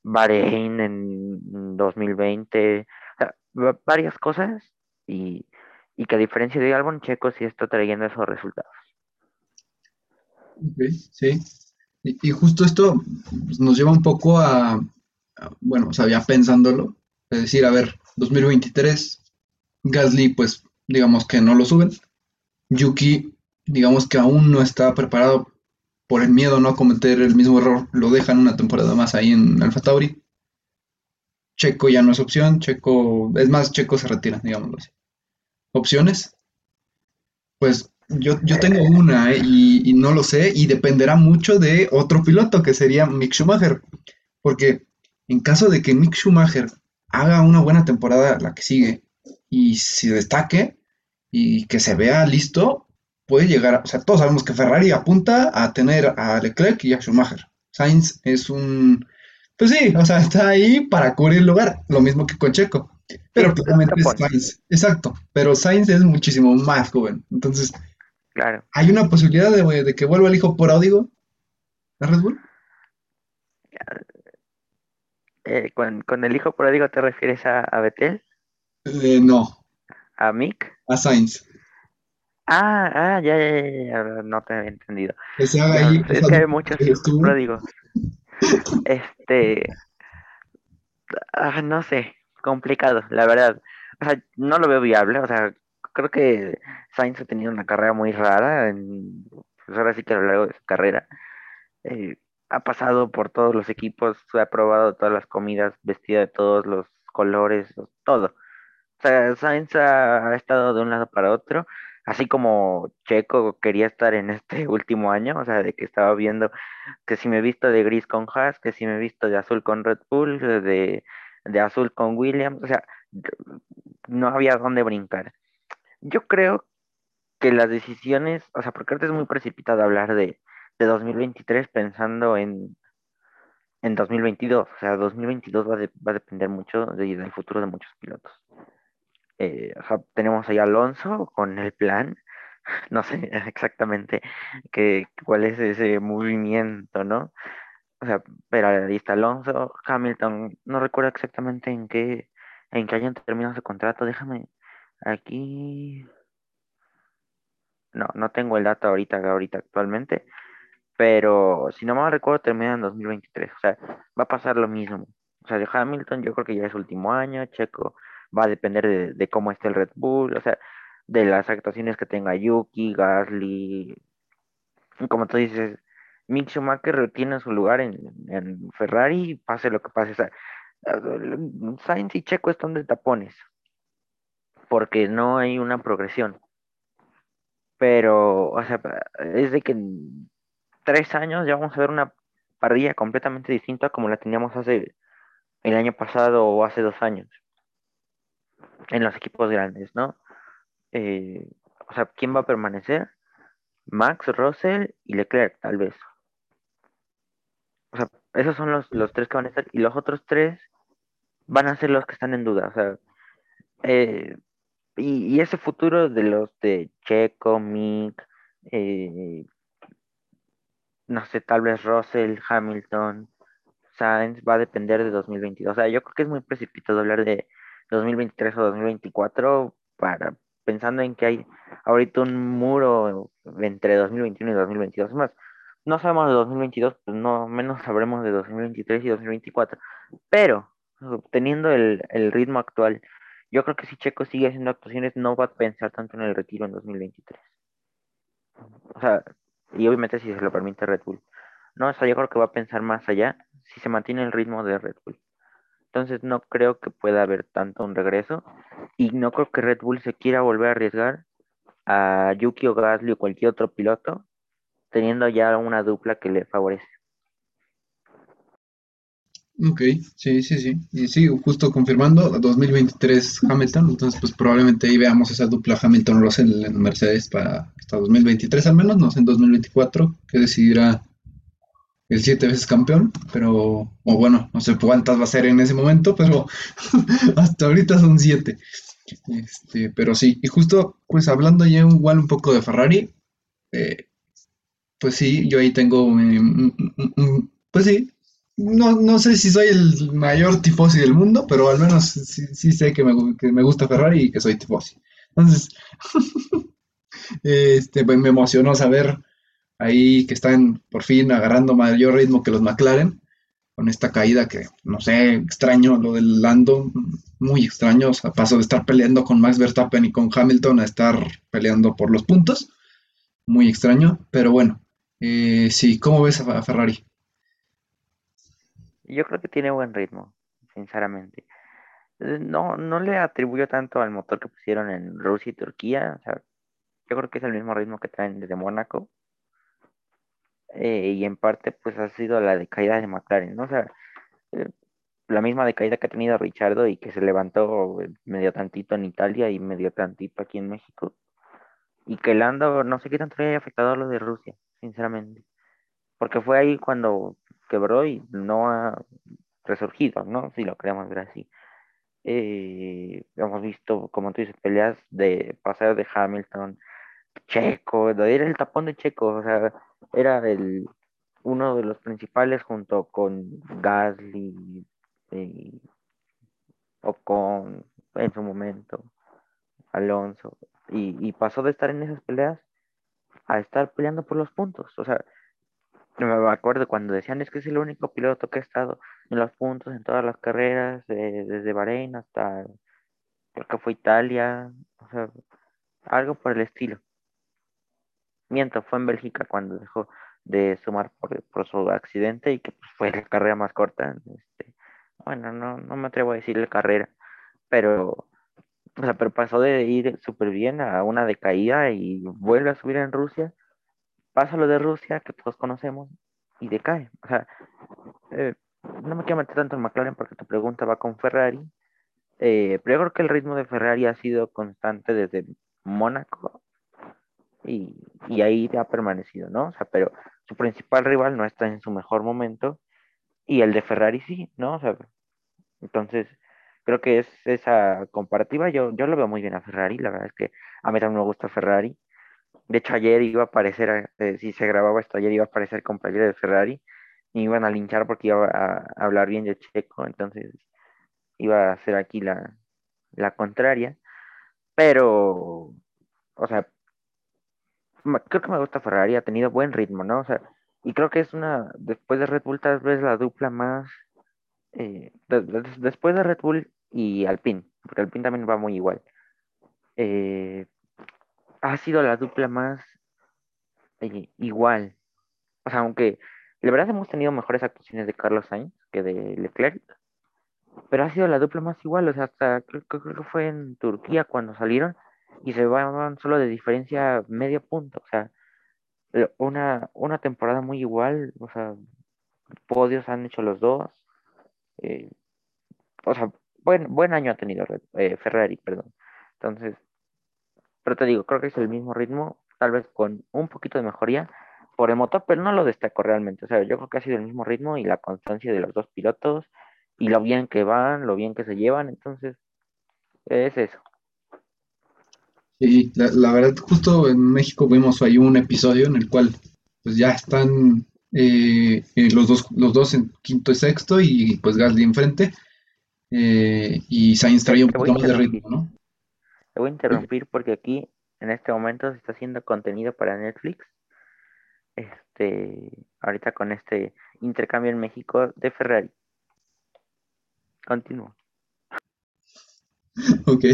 Bahrein en 2020, o sea, va- varias cosas y, y que a diferencia de Albon, Checo sí está trayendo esos resultados. Sí. Y, justo esto pues, nos lleva un poco a, a- bueno, o sea, ya pensándolo, es decir, a ver, 2023, Gasly, pues, digamos que no lo suben. Yuki, digamos que aún no está preparado por el miedo ¿no? a cometer el mismo error, lo dejan una temporada más ahí en Alfa Tauri. Checo ya no es opción, Checo, es más, Checo se retira, digámoslo así. Opciones, pues yo, yo tengo una ¿eh? y, y no lo sé y dependerá mucho de otro piloto que sería Mick Schumacher, porque en caso de que Mick Schumacher haga una buena temporada la que sigue y se destaque y que se vea listo, puede llegar, a- o sea, todos sabemos que Ferrari apunta a tener a Leclerc y a Schumacher. Sainz es un, pues sí, o sea, está ahí para cubrir el lugar, lo mismo que con Checo. sí, Pero es claramente es Sainz, exacto, pero Sainz es muchísimo más joven. Entonces, claro. ¿hay una posibilidad de, de que vuelva el hijo pródigo de Red Bull? Eh, con, con el hijo pródigo te refieres a, a Betel, Eh, no, a Mick. a Sainz. Ah, ah, ya, ya, ya, ya, no te había entendido. Haga Ya, ahí es que hay muchos (laughs) pródigos. Este, ah, no sé, complicado, la verdad. O sea, no lo veo viable. O sea, creo que Sainz ha tenido una carrera muy rara. En, pues ahora sí que a lo largo de su carrera. Eh, ha pasado por todos los equipos, ha probado todas las comidas, vestido de todos los colores, todo. O sea, Sainz ha, ha estado de un lado para otro, así como Checo quería estar en este (laughs) último año, o sea, de que estaba viendo que si me he visto de gris con Haas, que si me he visto de azul con Red Bull, de, de azul con Williams, o sea, no había dónde brincar. Yo creo que las decisiones, o sea, porque ahorita es muy precipitado hablar de, de 2023 pensando en, en 2022, o sea, 2022 va, de- va a depender mucho de- del futuro de muchos pilotos. Eh, tenemos ahí Alonso con el plan, (laughs) no sé (laughs) exactamente qué, cuál es ese movimiento, ¿no? O sea, pero ahí está Alonso, Hamilton, no recuerdo exactamente en qué, en qué hayan terminado su contrato, déjame aquí, no, no tengo el dato ahorita, ahorita actualmente, pero si no mal recuerdo termina en 2023, o sea, va a pasar lo mismo. O sea, de Hamilton yo creo que ya es último año, Checo va a depender de, cómo esté el Red Bull, o sea, de las actuaciones que tenga Yuki, Gasly, como tú dices, Mick Schumacher tiene su lugar en, en Ferrari, pase lo que pase, o sea, Sainz y Checo están de tapones, porque no hay una progresión, pero, o sea, es de que tres años ya vamos a ver una parrilla completamente distinta como la teníamos hace el año pasado o hace dos años en los equipos grandes, ¿no? Eh, o sea, ¿quién va a permanecer? Max, Russell y Leclerc, tal vez. O sea, esos son los, los tres que van a estar y los otros tres van a ser los que están en duda. O sea, eh, y, y, ese futuro de los de Checo, Mick, eh, no sé, tal vez Russell, Hamilton, Sainz va a depender de 2022. O sea, yo creo que es muy precipitado hablar de 2023 o 2024 para pensando en que hay ahorita un muro entre 2021 y 2022. Es más, no sabemos de 2022, pues no menos sabremos de 2023 y 2024. Pero teniendo el, el ritmo actual, yo creo que si Checo sigue haciendo actuaciones, no va a pensar tanto en el retiro en 2023. O sea, y obviamente si se lo permite Red Bull. No, o sea, yo creo que va a pensar más allá si se mantiene el ritmo de Red Bull. Entonces no creo que pueda haber tanto un regreso y no creo que Red Bull se quiera volver a arriesgar a Yuki o Gasly o cualquier otro piloto teniendo ya una dupla que le favorece. Ok, sí, sí, sí. Y sí, justo confirmando, 2023 Hamilton, entonces pues probablemente ahí veamos esa dupla Hamilton-Russell en Mercedes para hasta 2023 al menos, no sé, en 2024, que decidirá el siete veces campeón, pero, o bueno, no sé cuántas va a ser en ese momento, pero (laughs) hasta ahorita son siete. Este, pero sí, y justo pues hablando ya igual un poco de Ferrari, eh, pues sí, yo ahí tengo, eh, pues sí, no, no sé si soy el mayor tifosi del mundo, pero al menos sí, sé que me, que me gusta Ferrari y que soy tifosi. Entonces, (laughs) este, pues me emocionó saber ahí que están por fin agarrando mayor ritmo que los McLaren, con esta caída que, no sé, extraño lo del Lando, muy extraño, o sea, paso de estar peleando con Max Verstappen y con Hamilton a estar peleando por los puntos, muy extraño, pero bueno, eh, sí, ¿cómo ves a, Ferrari? Yo creo que tiene buen ritmo, sinceramente. Eh, No, no le atribuyo tanto al motor que pusieron en Rusia y Turquía. O sea, yo creo que es el mismo ritmo que traen desde Mónaco. Eh, y en parte, pues ha sido la decaída de McLaren, ¿no? O sea, eh, la misma decaída que ha tenido Richardo y que se levantó eh, medio tantito en Italia y medio tantito aquí en México. Y que Lando, no sé qué tanto le haya afectado a lo de Rusia, sinceramente. Porque fue ahí cuando quebró y no ha resurgido, ¿no? Si lo queremos ver así. Eh, hemos visto, como tú dices, peleas de pasar de Hamilton, Checo, era el tapón de Checo, o sea, era el, uno de los principales junto con Gasly eh, o con, en su momento, Alonso, y, y pasó de estar en esas peleas a estar peleando por los puntos, o sea, me acuerdo cuando decían es que es el único piloto que ha estado en los puntos en todas las carreras, desde Bahrein hasta creo que fue Italia, o sea, algo por el estilo. Miento, fue en Bélgica cuando dejó de sumar por, su accidente y que pues, fue la carrera más corta. Este, bueno, no, no me atrevo a decir la carrera, pero O sea, pero pasó de ir súper bien a una decaída y vuelve a subir en Rusia. Pasa lo de Rusia, que todos conocemos, y decae. Eh, no me quiero meter tanto en McLaren porque tu pregunta va con Ferrari. Eh, pero yo creo que el ritmo de Ferrari ha sido constante desde Mónaco y, y ahí ha permanecido, ¿no? O sea, pero su principal rival no está en su mejor momento y el de Ferrari sí, ¿no? O sea, entonces creo que es esa comparativa. Yo, yo lo veo muy bien a Ferrari, la verdad es que a mí también me gusta Ferrari. De hecho, ayer iba a aparecer, eh, si se grababa esto, ayer iba a aparecer con playera de Ferrari y iban a linchar porque iba a, hablar bien de Checo, entonces iba a ser aquí la, la contraria. Pero, o sea, creo que me gusta Ferrari, ha tenido buen ritmo, ¿no? O sea, y creo que es una, después de Red Bull, tal vez la dupla más, eh, después de Red Bull y Alpine, porque Alpine también va muy igual, eh, ha sido la dupla más eh, igual. O sea, aunque la verdad hemos tenido mejores actuaciones de Carlos Sainz que de Leclerc, pero ha sido la dupla más igual, o sea, hasta creo, creo que fue en Turquía cuando salieron y se van solo de diferencia medio punto, o sea, una, una temporada muy igual, o sea, podios han hecho los dos, eh, o sea, buen, buen año ha tenido eh, Ferrari, perdón. Entonces, pero te digo, creo que es el mismo ritmo, tal vez con un poquito de mejoría por el motor, pero no lo destaco realmente. O sea, yo creo que ha sido el mismo ritmo y la constancia de los dos pilotos y lo bien que van, lo bien que se llevan. Entonces, es eso. Sí, la, verdad, justo en México vimos ahí un episodio en el cual pues ya están eh, eh, los, dos, los dos en quinto y sexto y pues Gasly enfrente eh, y Sainz traía un poco más de ritmo, ¿no? Te voy a interrumpir porque aquí en este momento se está haciendo contenido para Netflix. Este, ahorita con este intercambio en México de Ferrari. Continúo. (laughs) Ok.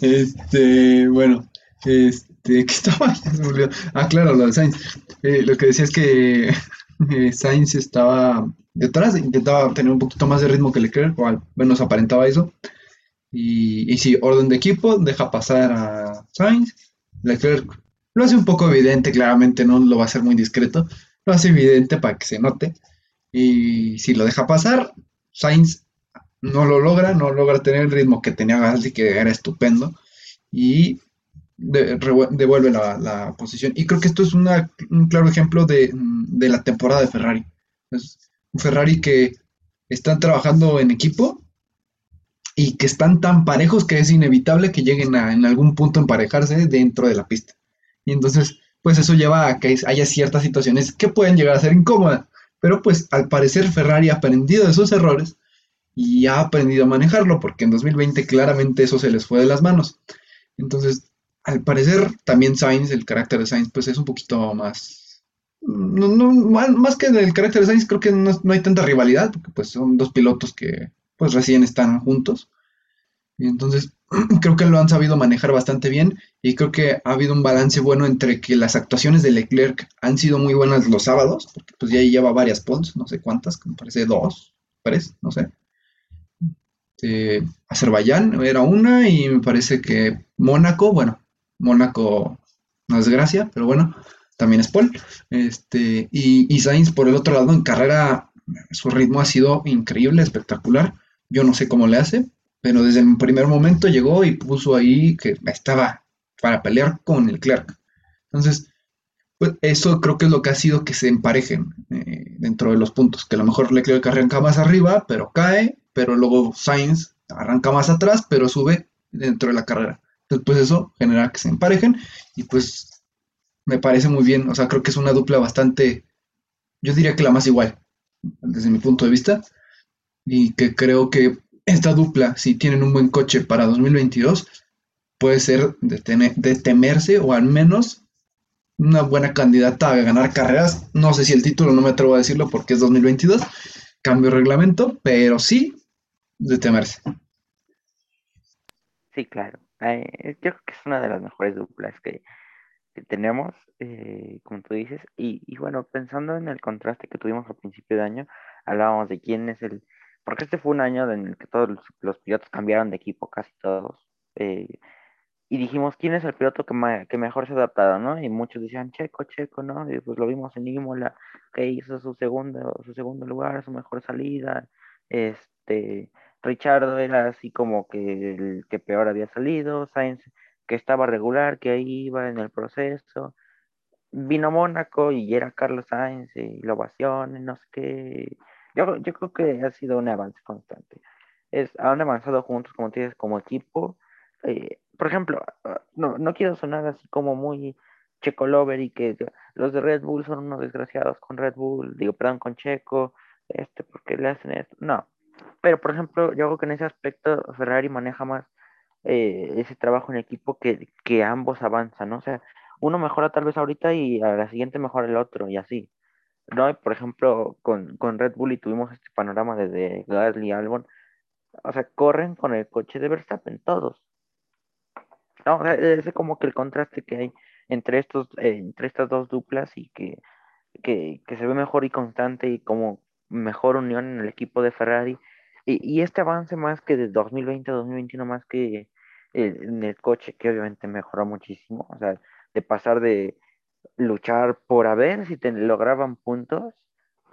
Este, bueno, este, (laughs) ¿qué estaba? (laughs) Ah, claro, lo de Sainz. Eh, lo que decía es que eh, Sainz estaba detrás, intentaba tener un poquito más de ritmo que Leclerc, o al menos aparentaba eso. Y, sí, orden de equipo, deja pasar a Sainz. Leclerc lo hace un poco evidente, claramente no lo va a hacer muy discreto. Lo hace evidente para que se note. Y si lo deja pasar, Sainz no lo logra, no logra tener el ritmo que tenía Gasly, que era estupendo. Y devuelve la, posición. Y creo que esto es un claro ejemplo de, la temporada de Ferrari. Es un Ferrari que están trabajando en equipo y que están tan parejos que es inevitable que lleguen a en algún punto emparejarse dentro de la pista. Y entonces, pues eso lleva a que haya ciertas situaciones que pueden llegar a ser incómodas. Pero pues al parecer Ferrari ha aprendido de sus errores y ha aprendido a manejarlo, porque en 2020 claramente eso se les fue de las manos. Entonces, al parecer también Sainz, el carácter de Sainz, pues es un poquito más... No, más que el carácter de Sainz, creo que no, no hay tanta rivalidad, porque pues son dos pilotos que pues recién están juntos. Y entonces (clears throat) creo que lo han sabido manejar bastante bien y creo que ha habido un balance bueno entre que las actuaciones de Leclerc han sido muy buenas los sábados, porque pues ya lleva varias pods, no sé cuántas, me parece dos, tres, no sé. Eh, Azerbaiyán era una y me parece que Mónaco, bueno, Mónaco no es gracia, pero bueno, también es Paul. Este, y, y Sainz por el otro lado en carrera, su ritmo ha sido increíble, espectacular. Yo no sé cómo le hace, pero desde el primer momento llegó y puso ahí que estaba para pelear con el Clark. Entonces, pues eso creo que es lo que ha sido que se emparejen eh, dentro de los puntos, que a lo mejor Leclerc arranca más arriba, pero cae, pero luego Sainz arranca más atrás, pero sube dentro de la carrera. Entonces, pues eso genera que se emparejen y pues me parece muy bien, o sea, creo que es una dupla bastante, yo diría que la más igual, desde mi punto de vista, y que creo que esta dupla, si tienen un buen coche para 2022, puede ser de, temerse o al menos una buena candidata a ganar carreras. No sé si el título, no me atrevo a decirlo porque es 2022, cambio reglamento, pero sí de temerse. Sí, claro. yo creo que es una de las mejores duplas que, tenemos, eh, como tú dices. Y, y, bueno, pensando en el contraste que tuvimos al principio de año, hablábamos de quién es el porque este fue un año en el que todos los, pilotos cambiaron de equipo, casi todos. eh, y dijimos, ¿quién es el piloto que, que mejor se ha adaptado, no? Y muchos decían, Checo, Checo, ¿no? Y pues lo vimos en Imola, que hizo su segundo, su segundo lugar, su mejor salida. Este, Richardo era así como que el que peor había salido, Sainz que estaba regular, que ahí iba en el proceso. Vino Mónaco y era Carlos Sainz y la ovación, no sé qué. Yo, yo creo que ha sido un avance constante. Es, han avanzado juntos, como tienes, como equipo. Eh, por ejemplo, ah, no, no quiero sonar así como muy Checo Lover y que los de Red Bull son unos desgraciados con Red Bull, digo, perdón, con Checo, este, porque le hacen esto. No. Pero, por ejemplo, yo creo que en ese aspecto Ferrari maneja más eh, ese trabajo en equipo que, que ambos avanzan, ¿no? O sea, uno mejora tal vez ahorita y a la siguiente mejora el otro y así. ¿no? por ejemplo, con, con Red Bull y tuvimos este panorama desde Gasly y Albon, o sea, corren con el coche de Verstappen todos. No, o es como que el contraste que hay entre estos, eh, entre estas dos duplas y que, que, que, se ve mejor y constante y como mejor unión en el equipo de Ferrari. Y, este avance más que de 2020 a 2021, más que en el coche, que obviamente mejoró muchísimo, o sea, de pasar de luchar por a ver si te lograban puntos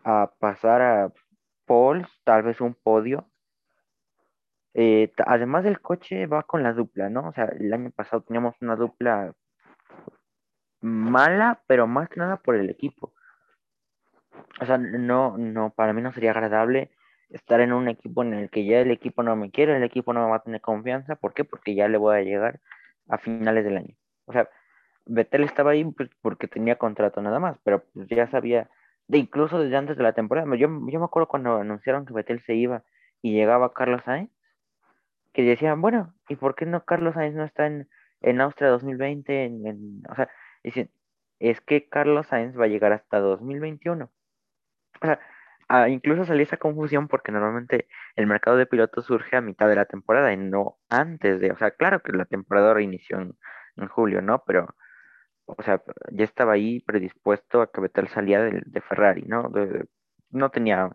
a pasar a poles, tal vez un podio, eh, además del coche, va con la dupla, ¿no? O sea, el año pasado teníamos una dupla mala, pero más que nada por el equipo. O sea, no, no, para mí no sería agradable estar en un equipo en el que ya el equipo no me quiere, el equipo no me va a tener confianza. ¿Por qué? Porque ya le voy a llegar a finales del año. O sea, Vettel estaba ahí pues, porque tenía contrato nada más, pero pues, ya sabía, de incluso desde antes de la temporada. Yo, yo me acuerdo cuando anunciaron que Vettel se iba y llegaba Carlos Sainz que decían, bueno, ¿y por qué no Carlos Sainz no está en, en Austria 2020? En, o sea, dicen, es que Carlos Sainz va a llegar hasta 2021. O sea, ah, incluso salió esa confusión porque normalmente el mercado de pilotos surge a mitad de la temporada y no antes de, o sea, claro que la temporada reinició en, julio, ¿no? Pero, o sea, ya estaba ahí predispuesto a que Vettel salía de, de Ferrari, ¿no? no tenía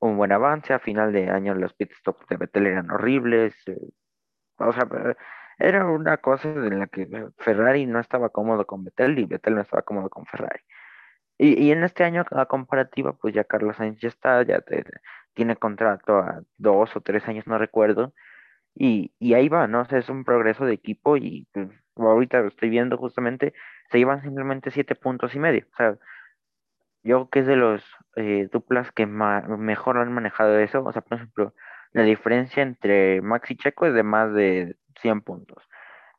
un buen avance. A final de año los pit stops de Vettel eran horribles. Eh, o sea, eh, era una cosa en la que Ferrari no estaba cómodo con Vettel y Vettel no estaba cómodo con Ferrari. Y, y en este año, a comparativa, pues ya Carlos Sainz ya está, ya tiene contrato a dos o tres años, no recuerdo. Y, y ahí va, ¿no? O sea, es un progreso de equipo y pues, ahorita lo estoy viendo justamente, se llevan simplemente siete puntos y medio. O sea, yo creo que es de los eh, duplas que mejor han manejado eso. O sea, por ejemplo, la diferencia entre Max y Checo es de más de 100 puntos.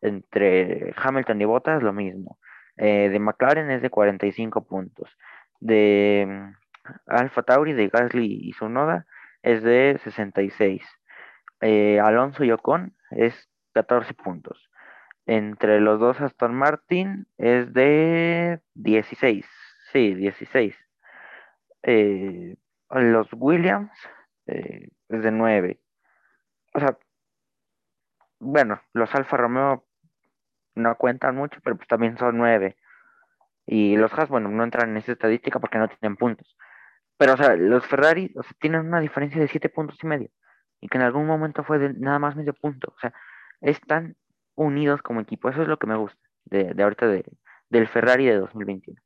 Entre Hamilton y Bottas lo mismo. Eh, de McLaren es de 45 puntos. De mm, Alfa Tauri, de Gasly y Sunoda es de 66. Eh, Alonso y Ocon es 14 puntos. Entre los dos Aston Martin es de 16. Sí, 16. Eh, los Williams es de 9. O sea, bueno, los Alfa Romeo no cuentan mucho, pero pues también son 9. Y los Haas, bueno, no entran en esa estadística porque no tienen puntos. Pero, o sea, los Ferrari o sea, tienen una diferencia de 7 puntos y medio. Y que en algún momento fue nada más medio punto. O sea, están unidos como equipo. Eso es lo que me gusta de, ahorita de, del Ferrari de 2021.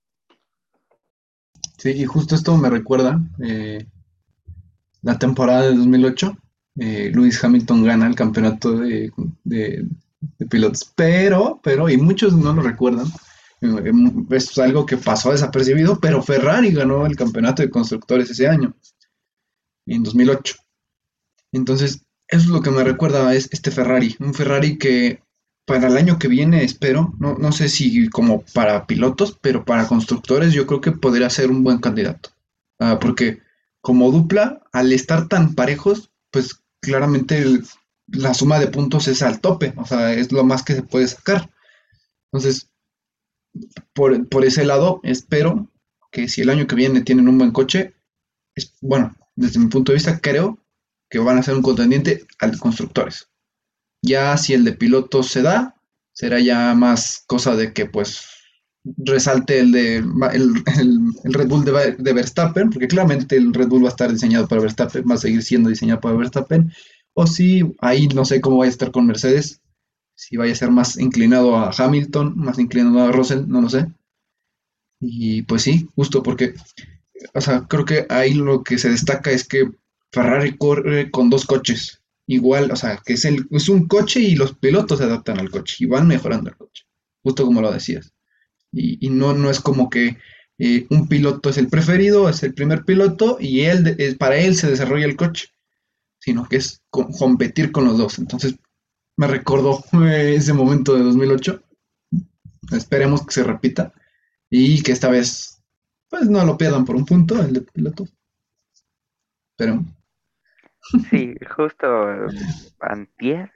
Sí, y justo esto me recuerda eh, la temporada de 2008. Eh, Lewis Hamilton gana el campeonato de, pilotos, pero, pero, y muchos no lo recuerdan, eh, es algo que pasó desapercibido, pero Ferrari ganó el campeonato de constructores ese año, en 2008. Entonces, eso es lo que me recuerda es este Ferrari, un Ferrari que para el año que viene espero, no, no sé si como para pilotos, pero para constructores yo creo que podría ser un buen candidato. Ah, porque como dupla, al estar tan parejos, pues claramente la suma de puntos es al tope, o sea, es lo más que se puede sacar. Entonces, por, por ese lado, espero que si el año que viene tienen un buen coche, es, bueno, desde mi punto de vista, creo que van a ser un contendiente al constructores. Ya si el de piloto se da, será ya más cosa de que pues resalte el de el, Red Bull de, Verstappen, porque claramente el Red Bull va a estar diseñado para Verstappen, va a seguir siendo diseñado para Verstappen, o si ahí no sé cómo va a estar con Mercedes, si vaya a ser más inclinado a Hamilton, más inclinado a Russell, no lo sé. Y pues sí, justo porque, o sea, creo que ahí lo que se destaca es que Ferrari corre con dos coches. Igual, o sea, que es, el, es un coche y los pilotos se adaptan al coche y van mejorando el coche, justo como lo decías. Y, no, no es como que eh, un piloto es el preferido, es el primer piloto y él, para él se desarrolla el coche, sino que es competir con los dos. Entonces, me recordó eh, ese momento de 2008. Esperemos que se repita y que esta vez, pues no lo pierdan por un punto el de piloto. Esperemos. Sí, justo antier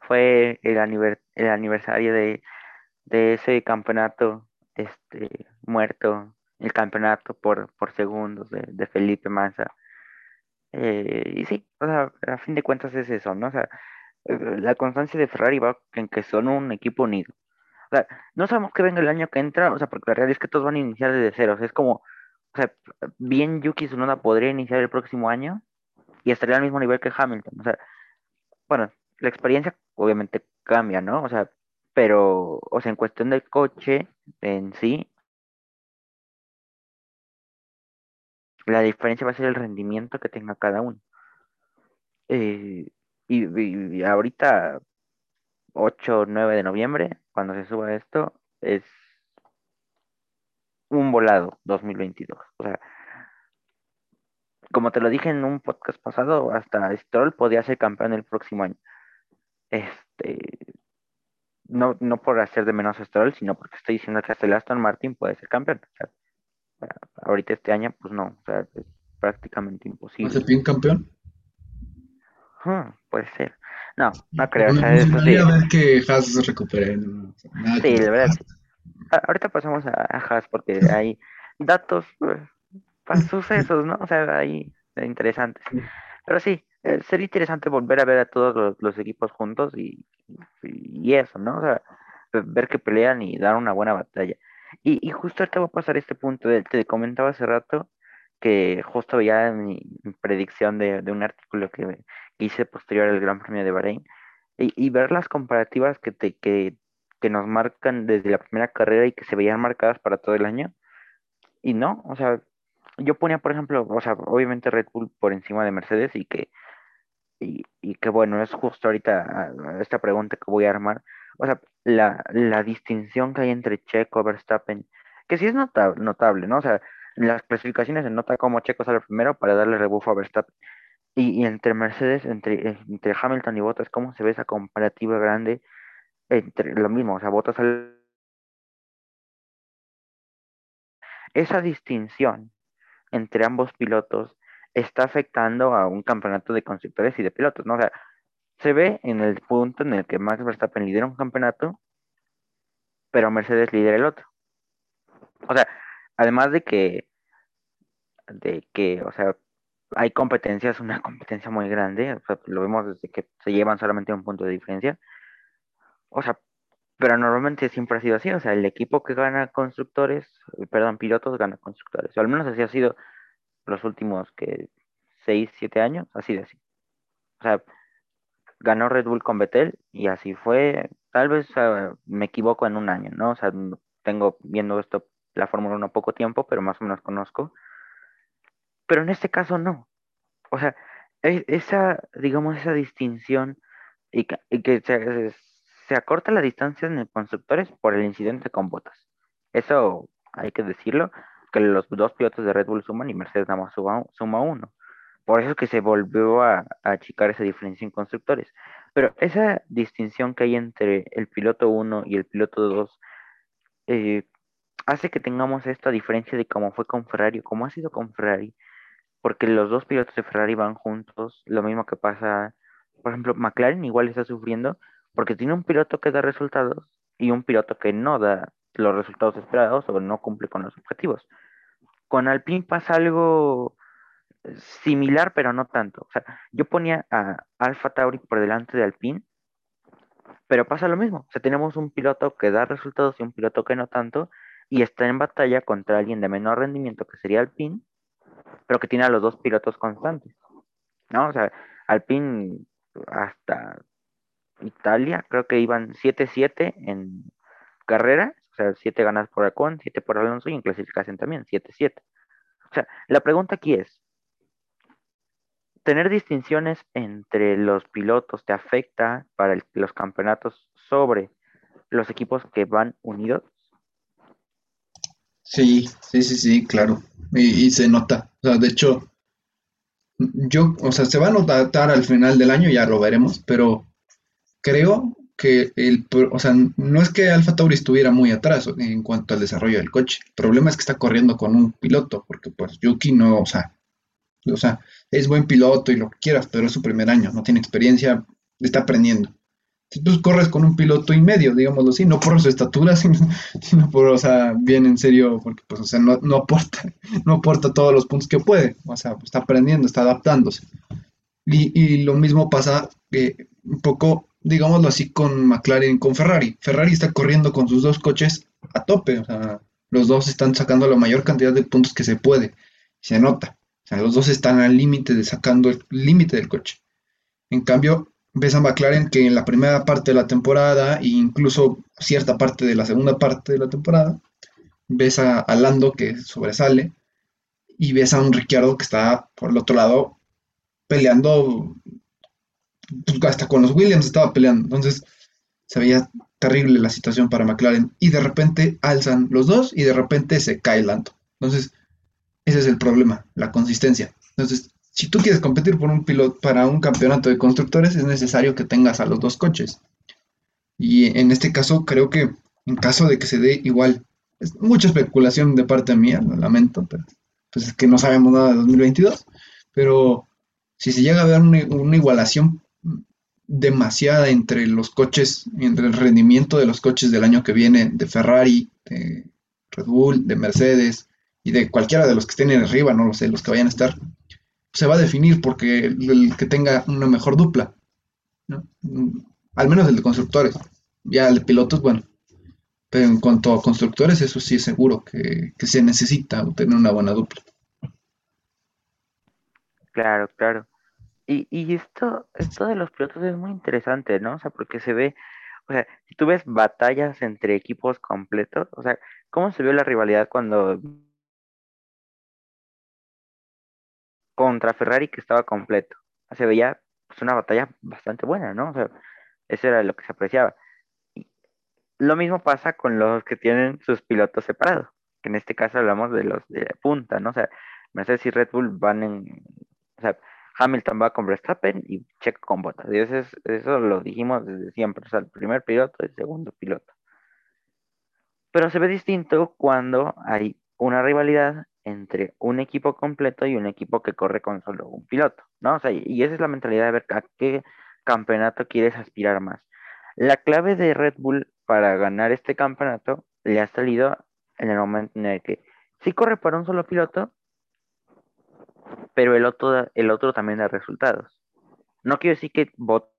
fue el, el aniversario de, de ese campeonato este, muerto, el campeonato por, por segundos de, de Felipe Massa. Eh, y sí, o sea, a fin de cuentas es eso, ¿no? O sea, eh, la constancia de Ferrari va en que son un equipo unido. O sea, no sabemos qué venga el año que entra, o sea, porque la realidad es que todos van a iniciar desde cero. O sea, es como, o sea, bien Yuki Tsunoda podría iniciar el próximo año y estaría al mismo nivel que Hamilton. O sea, bueno, la experiencia obviamente cambia, ¿no? O sea, pero, o sea, en cuestión del coche en sí, la diferencia va a ser el rendimiento que tenga cada uno. Eh, y, ahorita, 8 o 9 de noviembre, cuando se suba esto, es un volado 2022. O sea, como te lo dije en un podcast pasado, hasta Stroll podía ser campeón el próximo año. Este, no, no por hacer de menos a Stroll, sino porque estoy diciendo que hasta el Aston Martin puede ser campeón. O sea, ahorita este año, pues no, o sea, es prácticamente imposible. bien campeón? Puede ser. No, no creo. O sea, eso sí, ver que Haas se recupere. ¿no? O sea, nada sí, de verdad. Ahorita pasamos a, Haas porque hay datos, eh, pa- sucesos, ¿no? O sea, ahí eh, interesantes. Pero sí, eh, sería interesante volver a ver a todos los, los equipos juntos y, y eso, ¿no? O sea, ve- ver que pelean y dar una buena batalla. Y, y justo ahorita va a pasar este punto, te comentaba hace rato que justo veía mi, predicción de, de un artículo que hice posterior al Gran Premio de Bahrein y, y ver las comparativas que, te, que, que nos marcan desde la primera carrera y que se veían marcadas para todo el año. Y no, o sea, yo ponía, por ejemplo, o sea, obviamente Red Bull por encima de Mercedes y que, y, y que bueno, es justo ahorita ah, esta pregunta que voy a armar. O sea, la, la distinción que hay entre Checo, Verstappen, que sí es nota- notable, ¿no? O sea, las clasificaciones se nota como Checo sale primero para darle rebufo a Verstappen. Y, y entre Mercedes, entre, entre Hamilton y Bottas, ¿cómo se ve esa comparativa grande entre lo mismo? O sea, Bottas sale- esa distinción entre ambos pilotos está afectando a un campeonato de constructores y de pilotos, ¿no? O sea, se ve en el punto en el que Max Verstappen lidera un campeonato, pero Mercedes lidera el otro. O sea, además de que, de que, o sea, hay competencias, una competencia muy grande, lo vemos desde que se llevan solamente un punto de diferencia. O sea, pero normalmente siempre ha sido así, o sea, el equipo que gana constructores, perdón, pilotos gana constructores, o al menos así ha sido los últimos que 6 7 años, así de así. O sea, ganó Red Bull con Vettel y así fue. Tal vez eh, me equivoco en un año, ¿no? O sea, tengo viendo esto, la Fórmula 1 poco tiempo, pero más o menos conozco. Pero en este caso no. O sea, e- esa, digamos, esa distinción y que, y que se, se acorta la distancia en el constructores por el incidente con Bottas. Eso hay que decirlo, que los dos pilotos de Red Bull suman y Mercedes nada más suma, suma uno. Por eso es que se volvió a, achicar esa diferencia en constructores. Pero esa distinción que hay entre el piloto 1 y el piloto 2 eh, hace que tengamos esta diferencia de cómo fue con Ferrari, como ha sido con Ferrari, porque los dos pilotos de Ferrari van juntos, lo mismo que pasa, por ejemplo, McLaren igual está sufriendo porque tiene un piloto que da resultados y un piloto que no da los resultados esperados o no cumple con los objetivos. Con Alpine pasa algo similar, pero no tanto. O sea, yo ponía a Alfa Tauri por delante de Alpine, pero pasa lo mismo. O sea, tenemos un piloto que da resultados y un piloto que no tanto, y está en batalla contra alguien de menor rendimiento que sería Alpine, pero que tiene a los dos pilotos constantes. ¿No? O sea, Alpine hasta Italia, creo que iban 7-7 en carrera, o sea, 7 ganadas por Ocon, 7 por Alonso y en clasificación también, 7-7. O sea, la pregunta aquí es, ¿tener distinciones entre los pilotos te afecta para los campeonatos sobre los equipos que van unidos? Sí, sí, sí, sí, claro. Y, y se nota. O sea, de hecho, yo, o sea, se va a notar al final del año, ya lo veremos, pero creo que el, o sea, no es que Alfa Tauri estuviera muy atrás en cuanto al desarrollo del coche. El problema es que está corriendo con un piloto, porque pues Yuki no, o sea, o sea, es buen piloto y lo que quieras, pero es su primer año, no tiene experiencia, está aprendiendo. Si tú corres con un piloto y medio, digámoslo así, no por su estatura, (laughs) sino, sino por, o sea, bien en serio, porque pues, o sea, no, no aporta, (laughs) no aporta todos los puntos que puede, o sea, está aprendiendo, está adaptándose. Y, y lo mismo pasa eh, un poco, digámoslo así, con McLaren y con Ferrari. Ferrari está corriendo con sus dos coches a tope, o sea, los dos están sacando la mayor cantidad de puntos que se puede, se nota. Sea, los dos están al límite de sacando el límite del coche. En cambio, ves a McLaren que en la primera parte de la temporada e incluso cierta parte de la segunda parte de la temporada, ves a, a Lando que sobresale y ves a un Ricciardo que está por el otro lado peleando, pues, hasta con los Williams estaba peleando. Entonces se veía terrible la situación para McLaren y de repente alzan los dos y de repente se cae Lando. Entonces ese es el problema, la consistencia. Entonces, si tú quieres competir por un piloto para un campeonato de constructores, es necesario que tengas a los dos coches. Y en este caso, creo que en caso de que se dé igual, es mucha especulación de parte mía, lo lamento, pero pues es que no sabemos nada de 2022. Pero si se llega a ver una, una igualación demasiada entre los coches, entre el rendimiento de los coches del año que viene, de Ferrari, de Red Bull, de Mercedes y de cualquiera de los que estén arriba, no lo sé, los que vayan a estar, se va a definir porque el, que tenga una mejor dupla. Mm, Al menos el de constructores. Ya el de pilotos, bueno, pero en cuanto a constructores, eso sí es seguro que, que se necesita tener una buena dupla. Claro, claro. Y, y esto, esto de los pilotos es muy interesante, ¿no? O sea, porque se ve, o sea, si tú ves batallas entre equipos completos, o sea, ¿cómo se vio la rivalidad cuando contra Ferrari que estaba completo? Se veía pues, una batalla bastante buena, ¿no? O sea, eso era lo que se apreciaba. Lo mismo pasa con los que tienen sus pilotos separados, que en este caso hablamos de los de punta, ¿no? O sea, Mercedes y Red Bull van en, o sea, Hamilton va con Verstappen y Checo con Bottas. Y eso, es- eso lo dijimos desde siempre, o sea, el primer piloto y el segundo piloto. Pero se ve distinto cuando hay una rivalidad entre un equipo completo y un equipo que corre con solo un piloto, ¿no? O sea, y esa es la mentalidad de ver a qué campeonato quieres aspirar más. La clave de Red Bull para ganar este campeonato le ha salido en el momento en el que sí corre para un solo piloto, pero el otro, el otro también da resultados. No quiero decir que Bottas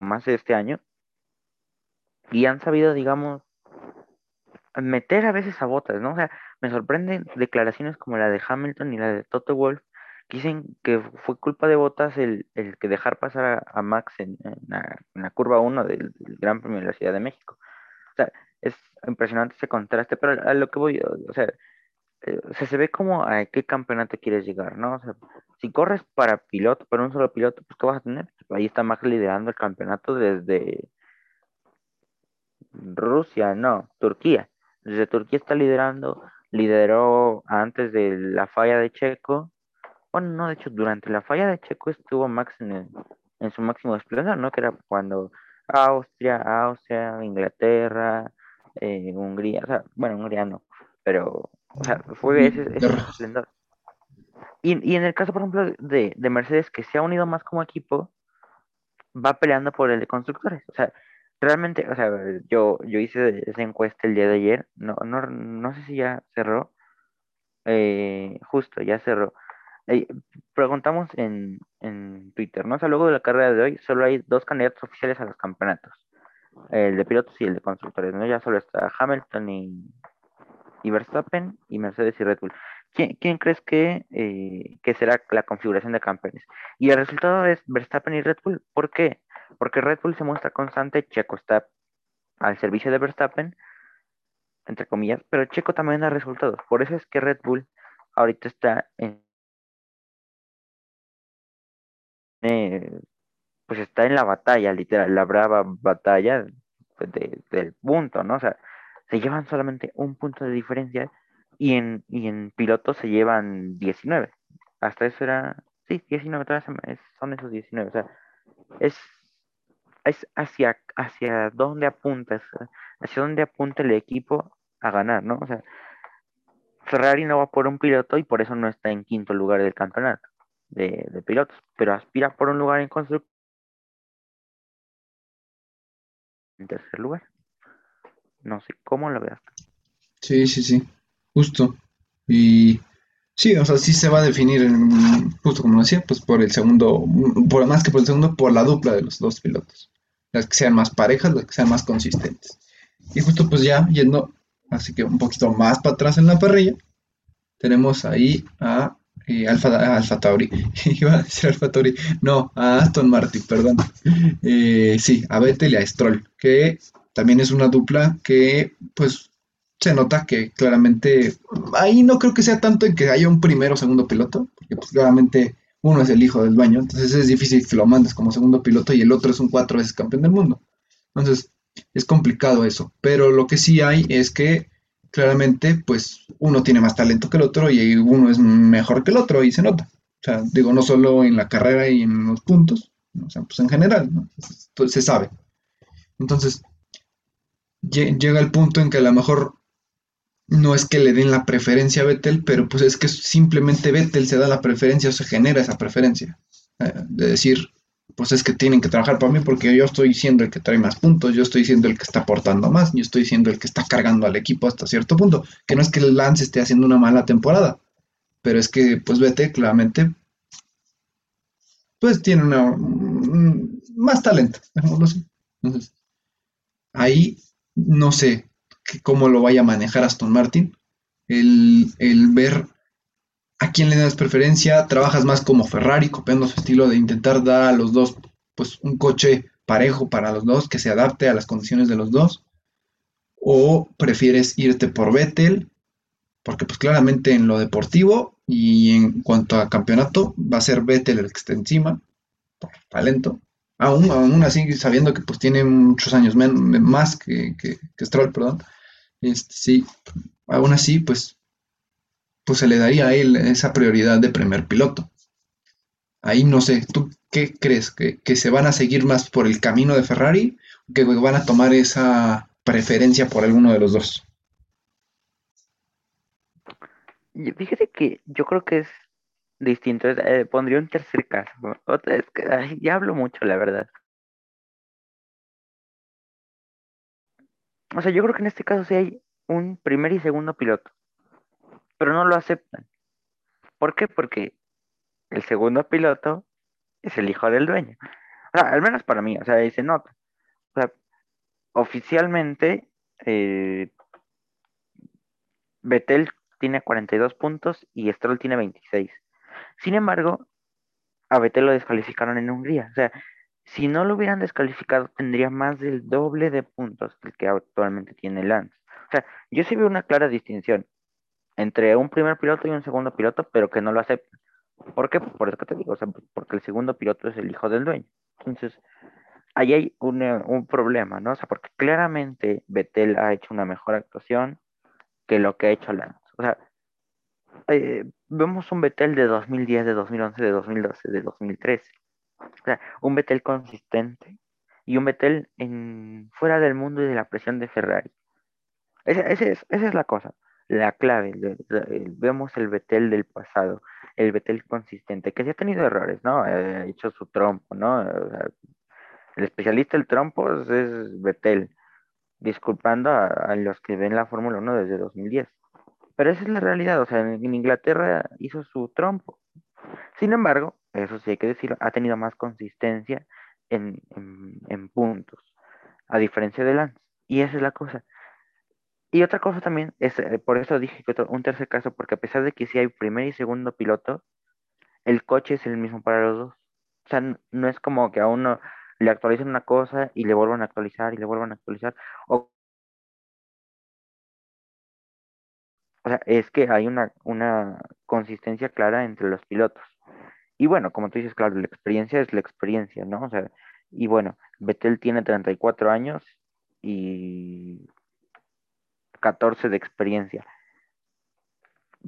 más este año y han sabido, digamos, meter a veces a Bottas, ¿no? O sea, me sorprenden declaraciones como la de Hamilton y la de Toto Wolff, que dicen que fue culpa de Bottas el, el que dejar pasar a, Max en, en la, curva uno del, del Gran Premio de la Ciudad de México. O sea, es impresionante ese contraste, pero a lo que voy, o sea, eh, o sea, se ve como a qué campeonato quieres llegar, ¿no? O sea, si corres para piloto, para un solo piloto, pues ¿qué vas a tener? Ahí está Max liderando el campeonato desde Rusia, no, Turquía. Desde Turquía está liderando, lideró antes de la falla de Checo. Bueno, no, de hecho, durante la falla de Checo estuvo Max en, el- en su máximo esplendor, ¿no? Que era cuando Austria, Austria, Inglaterra, eh, Hungría, o sea, bueno, Hungría no, pero, o sea, fue ese, esplendor. Y, y en el caso, por ejemplo, de, de Mercedes, que se ha unido más como equipo, va peleando por el de constructores. O sea, realmente, o sea, yo, yo hice esa encuesta el día de ayer, no, no, no sé si ya cerró, eh, justo, ya cerró. Eh, preguntamos en, en Twitter, ¿no? O sea, luego de la carrera de hoy, solo hay dos candidatos oficiales a los campeonatos, el de pilotos y el de constructores, ¿no? Ya solo está Hamilton y, y Verstappen y Mercedes y Red Bull. ¿Quién, quién crees que, eh, que será la configuración de campeones? Y el resultado es Verstappen y Red Bull. ¿Por qué? Porque Red Bull se muestra constante, Checo está al servicio de Verstappen, entre comillas, pero Checo también da resultados. Por eso es que Red Bull ahorita está en, eh, pues está en la batalla, literal, la brava batalla de- del punto, ¿no? O sea, se llevan solamente un punto de diferencia y en, y en pilotos se llevan 19. Hasta eso era, sí, 19, todavía se me- es- son esos 19. O sea, es, es hacia, hacia dónde apuntas, hacia dónde apunta el equipo a ganar, ¿no? O sea, Ferrari no va por un piloto y por eso no está en quinto lugar del campeonato de, de pilotos, pero aspira por un lugar en construcción en tercer lugar. No sé cómo lo veas. Sí, sí, sí, justo. Y sí, o sea, sí se va a definir, justo como decía, pues por el segundo, por más que por el segundo, por la dupla de los dos pilotos. Las que sean más parejas, las que sean más consistentes. Y justo pues ya yendo, así que un poquito más para atrás en la parrilla, tenemos ahí a eh, Alfa, Alfa Tauri. (laughs) Iba a decir Alfa Tauri, no, a Aston Martin, perdón. Eh, sí, a Vettel y a Stroll, que también es una dupla que pues se nota que claramente ahí no creo que sea tanto en que haya un primero o segundo piloto, porque pues claramente uno es el hijo del dueño, entonces es difícil que lo mandes como segundo piloto y el otro es un cuatro veces campeón del mundo. Entonces es complicado eso, pero lo que sí hay es que claramente pues uno tiene más talento que el otro y uno es mejor que el otro y se nota. O sea, digo, no solo en la carrera y en los puntos, o sea, pues en general, ¿no? Entonces, se sabe. Entonces, llega el punto en que a lo mejor no es que le den la preferencia a Vettel, pero pues es que simplemente Vettel se da la preferencia o se genera esa preferencia. Eh, de decir, pues es que tienen que trabajar para mí porque yo estoy siendo el que trae más puntos, yo estoy siendo el que está aportando más, yo estoy siendo el que está cargando al equipo hasta cierto punto. Que no es que el Lance esté haciendo una mala temporada, pero es que pues Vettel claramente pues tiene una, un- más talento. Entonces, ahí no sé que- cómo lo vaya a manejar Aston Martin, el, el ver a quién le das preferencia, trabajas más como Ferrari, copiando su estilo de intentar dar a los dos, pues un coche parejo para los dos, que se adapte a las condiciones de los dos, o prefieres irte por Vettel, porque pues claramente en lo deportivo y en cuanto a campeonato va a ser Vettel el que esté encima, por talento, aún, aún así sabiendo que pues tiene muchos años más que, que, que Stroll, perdón, este, sí, aún así pues pues se le daría a él esa prioridad de primer piloto. Ahí no sé, ¿tú qué crees? ¿Que, que se van a seguir más por el camino de Ferrari o que van a tomar esa preferencia por alguno de los dos? Fíjate que yo creo que es distinto. eh, pondría un tercer caso. Otra es que ya hablo mucho, la verdad. O sea, yo creo que en este caso sí hay un primer y segundo piloto, pero no lo aceptan. ¿Por qué? Porque el segundo piloto es el hijo del dueño. O sea, al menos para mí, o sea, ahí se nota. O sea, oficialmente, eh, Vettel tiene 42 puntos y Stroll tiene 26. Sin embargo, a Vettel lo descalificaron en Hungría. O sea, si no lo hubieran descalificado, tendría más del doble de puntos que el que actualmente tiene Lance. O sea, yo sí veo una clara distinción entre un primer piloto y un segundo piloto, pero que no lo aceptan. ¿Por qué? Por eso que te digo, o sea, porque el segundo piloto es el hijo del dueño. Entonces, ahí hay un, un problema, ¿no? O sea, porque claramente Vettel ha hecho una mejor actuación que lo que ha hecho Lance. O sea, eh, vemos un Vettel de 2010, de 2011, de 2012, de 2013. O sea, un Vettel consistente y un Vettel fuera del mundo y de la presión de Ferrari. Esa, ese es, esa es la cosa, la clave. le- vemos el Vettel del pasado, el Vettel consistente, que sí ha tenido errores, ¿no? Ha hecho su trompo, ¿no? El especialista del trompo es Vettel, disculpando a, los que ven la Fórmula Uno desde 2010. Pero esa es la realidad, o sea, en Inglaterra hizo su trompo. Sin embargo, eso sí hay que decirlo, ha tenido más consistencia en, en- puntos, a diferencia de Lance. Y esa es la cosa. Y otra cosa también, es, eh, por eso dije que un tercer caso, porque a pesar de que sí hay primer y segundo piloto, el coche es el mismo para los dos. O sea, no es como que a uno le actualicen una cosa y le vuelvan a actualizar y le vuelvan a actualizar. O, o sea, es que hay una, una consistencia clara entre los pilotos. Y bueno, como tú dices, claro, la experiencia es la experiencia, ¿no? O sea, y bueno, Vettel tiene 34 años y 14 de experiencia.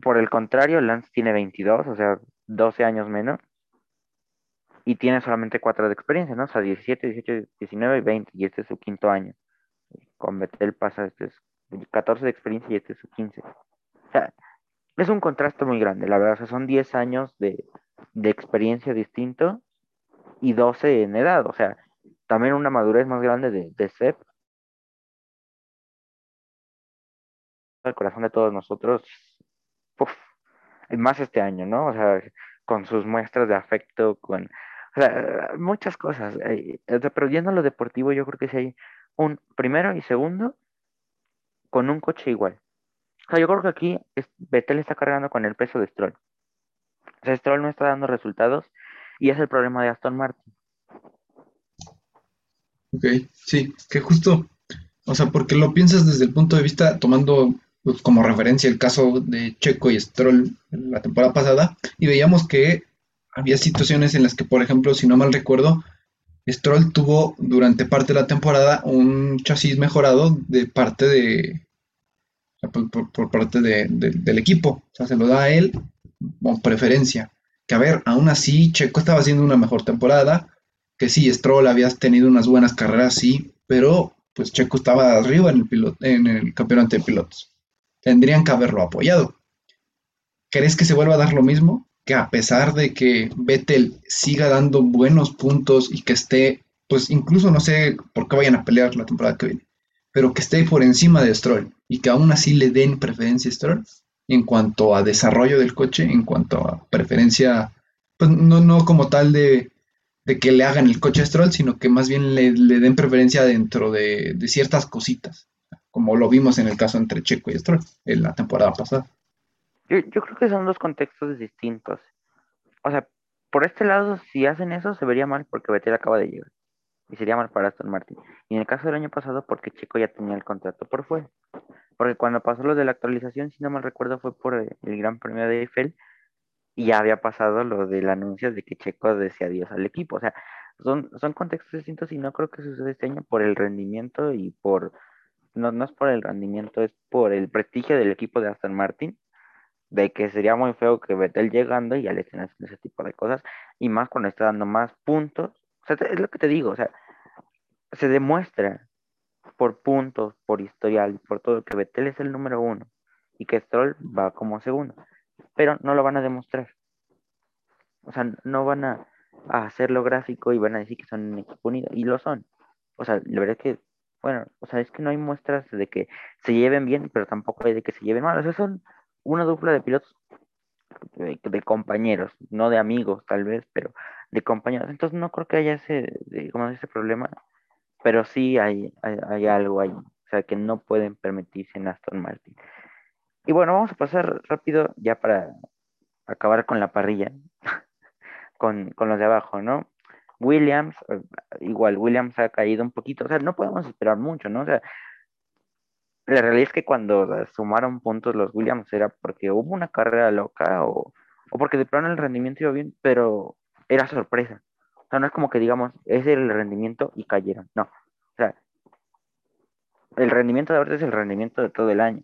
Por el contrario, Lance tiene 22, o sea, 12 años menos, y tiene solamente 4 de experiencia, ¿no? O sea, 17, 18, 19 y 20, y este es su quinto año. Con Vettel pasa, este es 14 de experiencia y este es su 15. O sea, es un contraste muy grande, la verdad, o sea, son 10 años de, de experiencia distinto y 12 en edad, o sea, también una madurez más grande de, de Seb, al corazón de todos nosotros, uf, más este año, ¿no? O sea, con sus muestras de afecto, con, o sea, muchas cosas. eh, sea, pero yendo a lo deportivo, yo creo que sí hay un primero y segundo con un coche igual. O sea, yo creo que aquí es, Vettel está cargando con el peso de Stroll. Stroll no está dando resultados y es el problema de Aston Martin. Ok, sí, que justo, o sea, porque lo piensas desde el punto de vista, tomando pues, como referencia el caso de Checo y Stroll la temporada pasada, y veíamos que había situaciones en las que, por ejemplo, si no mal recuerdo, Stroll tuvo durante parte de la temporada un chasis mejorado de parte de, por, parte de- del equipo, o sea, se lo da a él como preferencia. Que a ver, aún así, Checo estaba haciendo una mejor temporada, que sí, Stroll había tenido unas buenas carreras, sí, pero pues Checo estaba arriba en el, pilot, en el campeonato de pilotos. Tendrían que haberlo apoyado. ¿Crees que se vuelva a dar lo mismo? Que a pesar de que Vettel siga dando buenos puntos y que esté, pues incluso no sé por qué vayan a pelear la temporada que viene, pero que esté por encima de Stroll y que aún así le den preferencia a Stroll en cuanto a desarrollo del coche, en cuanto a preferencia, pues no, no como tal de, de que le hagan el coche a Stroll, sino que más bien le, le den preferencia dentro de, de ciertas cositas, como lo vimos en el caso entre Checo y Stroll en la temporada pasada. Yo, yo creo que son dos contextos distintos. O sea, por este lado, si hacen eso, se vería mal porque Vettel acaba de llegar. Y sería mal para Aston Martin. Y en el caso del año pasado, porque Checo ya tenía el contrato por fuera. Porque cuando pasó lo de la actualización, si no mal recuerdo, fue por el, el Gran Premio de Eiffel y ya había pasado lo del anuncio de que Checo decía adiós al equipo. O sea, son, son contextos distintos y no creo que suceda este año por el rendimiento y por, no, no es por el rendimiento, es por el prestigio del equipo de Aston Martin, de que sería muy feo que Vettel llegando y ya le estén ese tipo de cosas, y más cuando está dando más puntos. Sea, es lo que te digo, o sea, se demuestra por puntos, por historial, por todo, que Vettel es el número uno y que Stroll va como segundo, pero no lo van a demostrar. O sea, no van a, a hacerlo gráfico y van a decir que son un equipo unido, y lo son. O sea, la verdad es que, bueno, o sea, es que no hay muestras de que se lleven bien, pero tampoco hay de que se lleven mal. O sea, son una dupla de pilotos de, compañeros, no de amigos tal vez, pero de compañeros. Entonces no creo que haya ese, digamos, ese problema, pero sí hay, hay, hay algo ahí, o sea, que no pueden permitirse en Aston Martin. Y bueno, vamos a pasar rápido ya para acabar con la parrilla, (laughs) con, con los de abajo, ¿no? Williams, eh, igual, Williams ha caído un poquito, o sea, no podemos esperar mucho, ¿no? O sea, la realidad es que cuando sumaron puntos los Williams era porque hubo una carrera loca o, o porque de plano el rendimiento iba bien, pero era sorpresa. O sea, no es como que digamos, ese era el rendimiento y cayeron. No. O sea, el rendimiento de ahorita es el rendimiento de todo el año.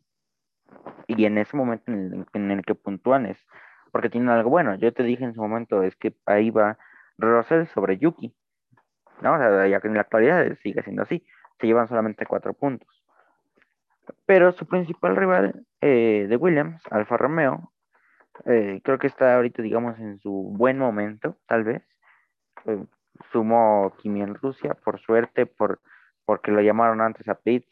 Y en ese momento en el, que puntúan es porque tienen algo bueno. Yo te dije en su momento, es que ahí va Russell sobre Yuki. ¿No? O sea, ya que en la actualidad sigue siendo así. Se llevan solamente cuatro puntos. Pero su principal rival eh, de Williams, Alfa Romeo, eh, creo que está ahorita, digamos, en su buen momento, tal vez. Eh, sumó Kimi en Rusia, por suerte, por, porque lo llamaron antes a Pitts,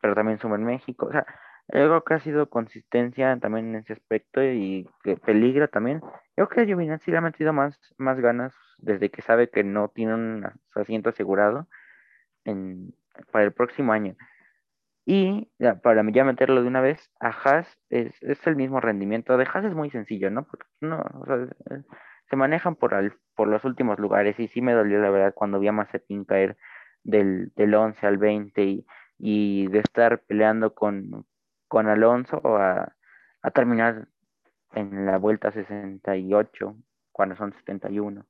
pero también sumó en México. O sea, creo que ha sido consistencia también en ese aspecto y que peligra también. Yo creo que Giovinazzi le ha metido más, más ganas desde que sabe que no tiene un asiento asegurado en, para el próximo año. Y para ya meterlo de una vez, a Haas es, es el mismo rendimiento. De Haas es muy sencillo, ¿no? Porque no, se manejan por, al- por los últimos lugares y sí me dolió la verdad cuando vi a Mazepin caer del, del 11 al 20 y, y de estar peleando con, con Alonso a, a terminar en la vuelta 68 cuando son 71.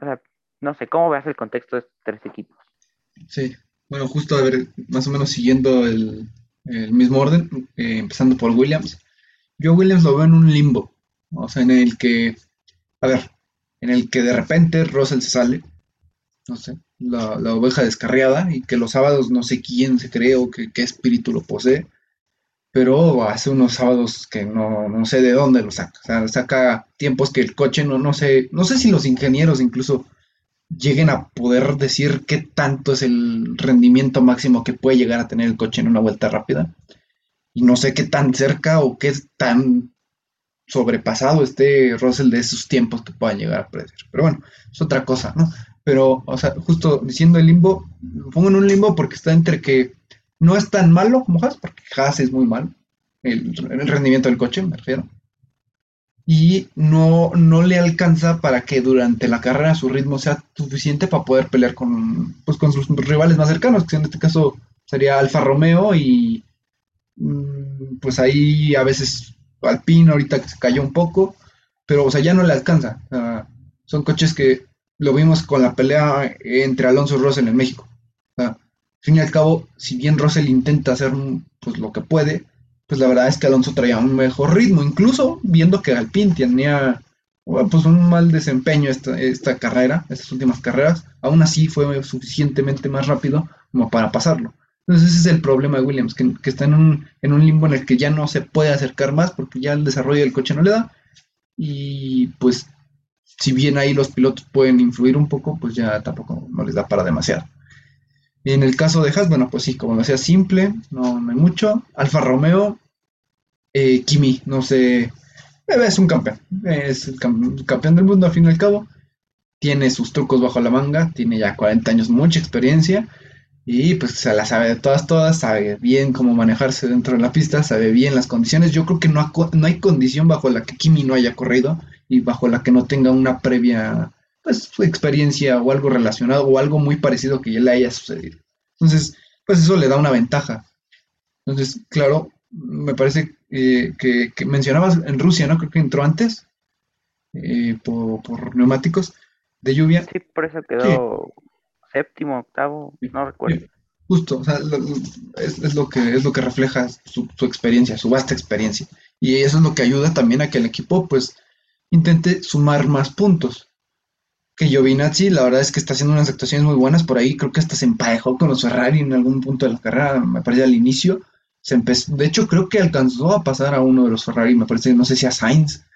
O sea, no sé, ¿cómo veas el contexto de estos tres equipos? Sí, bueno, justo a ver, más o menos siguiendo el, el mismo orden, eh, empezando por Williams. Yo Williams lo veo en un limbo, o sea, en el que, a ver, en el que de repente Russell se sale, no sé, la, la oveja descarriada, y que los sábados no sé quién se cree o que, qué espíritu lo posee, pero hace unos sábados que no, no sé de dónde lo saca, o sea, saca tiempos que el coche no, no sé, no sé si los ingenieros incluso lleguen a poder decir qué tanto es el rendimiento máximo que puede llegar a tener el coche en una vuelta rápida. Y no sé qué tan cerca o qué tan sobrepasado esté Russell de esos tiempos que puedan llegar a predecir. Pero bueno, es otra cosa, ¿no? Pero, o sea, justo diciendo el limbo, lo pongo en un limbo porque está entre que no es tan malo como Haas, porque Haas es muy malo, el, el rendimiento del coche, me refiero, y no, no le alcanza para que durante la carrera su ritmo sea suficiente para poder pelear con, pues, con sus rivales más cercanos, que en este caso sería Alfa Romeo y mm, pues ahí a veces Alpine ahorita se cayó un poco, pero o sea, ya no le alcanza. Son coches que lo vimos con la pelea entre Alonso y Russell en México. Al fin y al cabo, si bien Russell intenta hacer pues, lo que puede, pues la verdad es que Alonso traía un mejor ritmo, incluso viendo que Alpine tenía pues un mal desempeño esta, esta carrera, estas últimas carreras, aún así fue suficientemente más rápido como para pasarlo. Entonces ese es el problema de Williams, que, que está en un, en un, limbo en el que ya no se puede acercar más porque ya el desarrollo del coche no le da. Y pues si bien ahí los pilotos pueden influir un poco, pues ya tampoco no les da para demasiado. Y en el caso de Haas, bueno, pues sí, como decía, simple, no, hay mucho. Alfa Romeo, eh, Kimi, no sé, es un campeón, es el campeón del mundo al fin y al cabo. Tiene sus trucos bajo la manga, tiene ya 40 años, mucha experiencia y pues se la sabe de todas, todas, sabe bien cómo manejarse dentro de la pista, sabe bien las condiciones. Yo creo que no, no hay condición bajo la que Kimi no haya corrido y bajo la que no tenga una previa pues experiencia o algo relacionado o algo muy parecido que ya le haya sucedido. Entonces, pues eso le da una ventaja. Entonces, claro, me parece eh, que, que, mencionabas en Rusia, ¿no? Creo que entró antes eh, por, por, neumáticos de lluvia. Sí, por eso quedó sí. séptimo, octavo, no recuerdo. Justo, o sea, lo, es, es, lo que, es lo que refleja su, su, experiencia, su vasta experiencia. Y eso es lo que ayuda también a que el equipo, pues, intente sumar más puntos. Que Giovinazzi, la verdad es que está haciendo unas actuaciones muy buenas por ahí. Creo que hasta se emparejó con los Ferrari en algún punto de la carrera, me parece al inicio. Se empezó, de hecho, creo que alcanzó a pasar a uno de los Ferrari, me parece, no sé si a Sainz.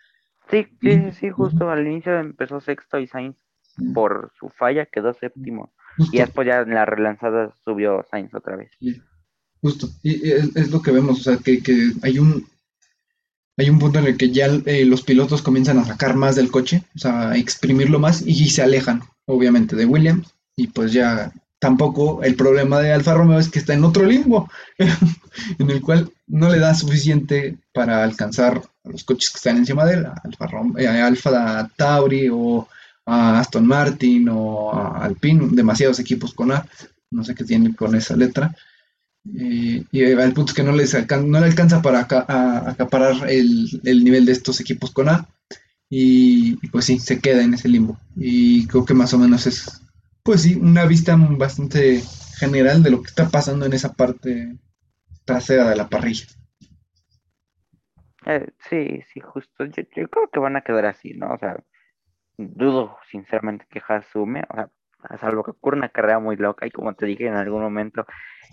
Sí, sí, sí, justo al inicio empezó sexto y Sainz por su falla quedó séptimo. Justo. Y después ya en la relanzada subió Sainz otra vez. Justo, y es, es, lo que vemos, o sea, que, que, hay un hay un punto en el que ya eh, los pilotos comienzan a sacar más del coche, o sea, a exprimirlo más y, se alejan, obviamente, de Williams. Y pues ya tampoco el problema de Alfa Romeo es que está en otro limbo, (laughs) en el cual no le da suficiente para alcanzar a los coches que están encima de él, a Alfa, Rom eh, Alfa Tauri o a Aston Martin o a Alpine, demasiados equipos con A, no sé qué tienen con esa letra. Eh, y el punto es que no, les alcan no le alcanza para acá, a, acaparar el, el, nivel de estos equipos con A. Y, pues sí, se queda en ese limbo. Y creo que más o menos es, pues sí, una vista bastante general de lo que está pasando en esa parte trasera de la parrilla. Eh, sí, sí, justo. Yo, yo, creo que van a quedar así, ¿no? O sea, dudo sinceramente que Haas sume, o sea, a salvo que ocurra una carrera muy loca y como te dije en algún momento,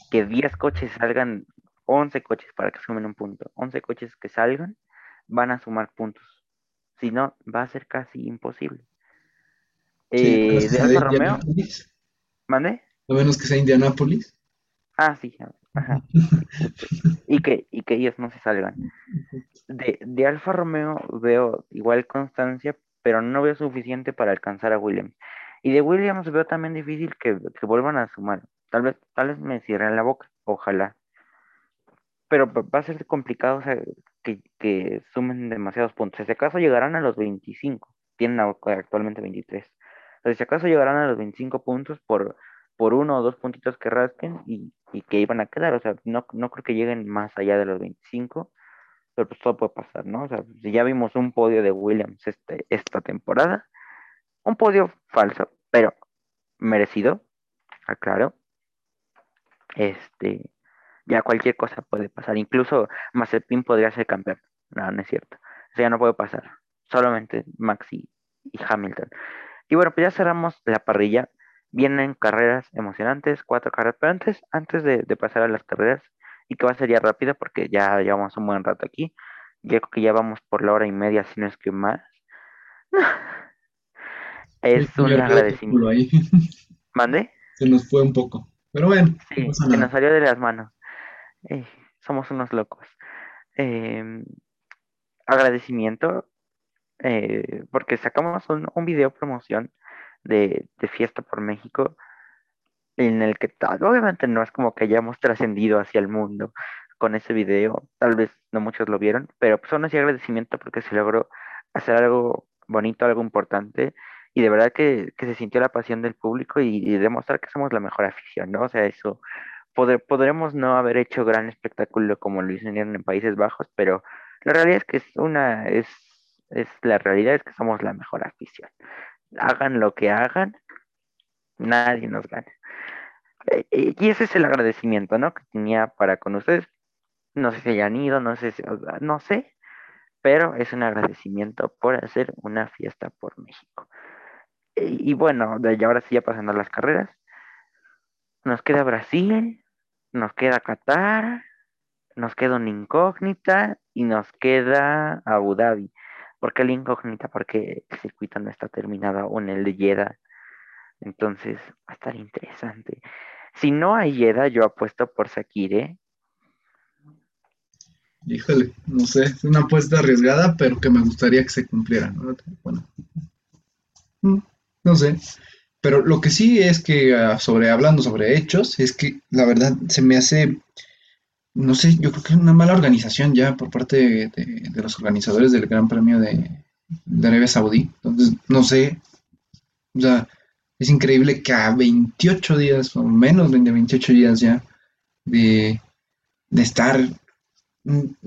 que 10 coches salgan, 11 coches para que sumen un punto, 11 coches que salgan van a sumar puntos. Si no, va a ser casi imposible. Sí, eh, de Alfa Romeo, ¿mande? Lo menos que sea Indianápolis. Ah, sí, ajá. y, que, y que ellos no se salgan. De, de Alfa Romeo veo igual constancia, pero no veo suficiente para alcanzar a Williams. Y de Williams veo también difícil que, que vuelvan a sumar. Tal vez, tal vez me cierren la boca, ojalá. pero va a ser complicado, que, que sumen demasiados puntos. Si acaso llegarán a los 25, tienen actualmente 23. Entonces, si acaso llegarán a los 25 puntos por, por uno o dos puntitos que rasquen y, y que iban a quedar, o sea, no, no creo que lleguen más allá de los 25, pero pues todo puede pasar, ¿no? O sea, si ya vimos un podio de Williams este, esta temporada, un podio falso, pero merecido, aclaro. Este, ya cualquier cosa puede pasar. Incluso Mazepin podría ser campeón. No, no es cierto. Eso ya no puede pasar. Solamente Max y, Hamilton. Y bueno, pues ya cerramos la parrilla. Vienen carreras emocionantes, cuatro carreras. Pero antes, antes de, pasar a las carreras, y que va a ser ya rápido porque ya llevamos un buen rato aquí. Yo creo que ya vamos por la hora y media, si no es que más. (laughs) es un agradecimiento. (laughs) ¿Mande? Se nos fue un poco. Pero bueno, sí, se nos salió de las manos. Eh, somos unos locos. Em, agradecimiento, eh, porque sacamos un, un video promoción de, Fiesta por México, en el que obviamente no es como que hayamos trascendido hacia el mundo con ese video, tal vez no muchos lo vieron, pero pues aún así agradecimiento porque se logró hacer algo bonito, algo importante, y de verdad que, se sintió la pasión del público y, demostrar que somos la mejor afición, ¿no? O sea, eso podremos no haber hecho gran espectáculo como lo hicieron en Países Bajos, pero la realidad es que es una, es, es la realidad es que somos la mejor afición. Hagan lo que hagan, nadie nos gana. Eh, eh, y ese es el agradecimiento, ¿no? Que tenía para con ustedes. No sé si hayan ido, no sé no sé, pero es un agradecimiento por hacer una fiesta por México. Y, bueno, de ahora sí ya pasando las carreras. Nos queda Brasil, nos queda Qatar, nos queda una incógnita y nos queda Abu Dhabi. ¿Por qué la incógnita? Porque el circuito no está terminado aún, el de Jeddah. Entonces va a estar interesante. Si no hay Jeddah, yo apuesto por Sakire. Híjole, no sé, es una apuesta arriesgada, pero que me gustaría que se cumpliera. ¿no? Bueno, mm, no sé. Pero lo que sí es que, ah, sobre, hablando sobre hechos, es que la verdad se me hace, no sé, yo creo que es una mala organización ya por parte de, los organizadores del Gran Premio de, Arabia Saudí. Entonces, no sé, o sea, es increíble que a 28 días, o menos de 28 días ya, de, estar un,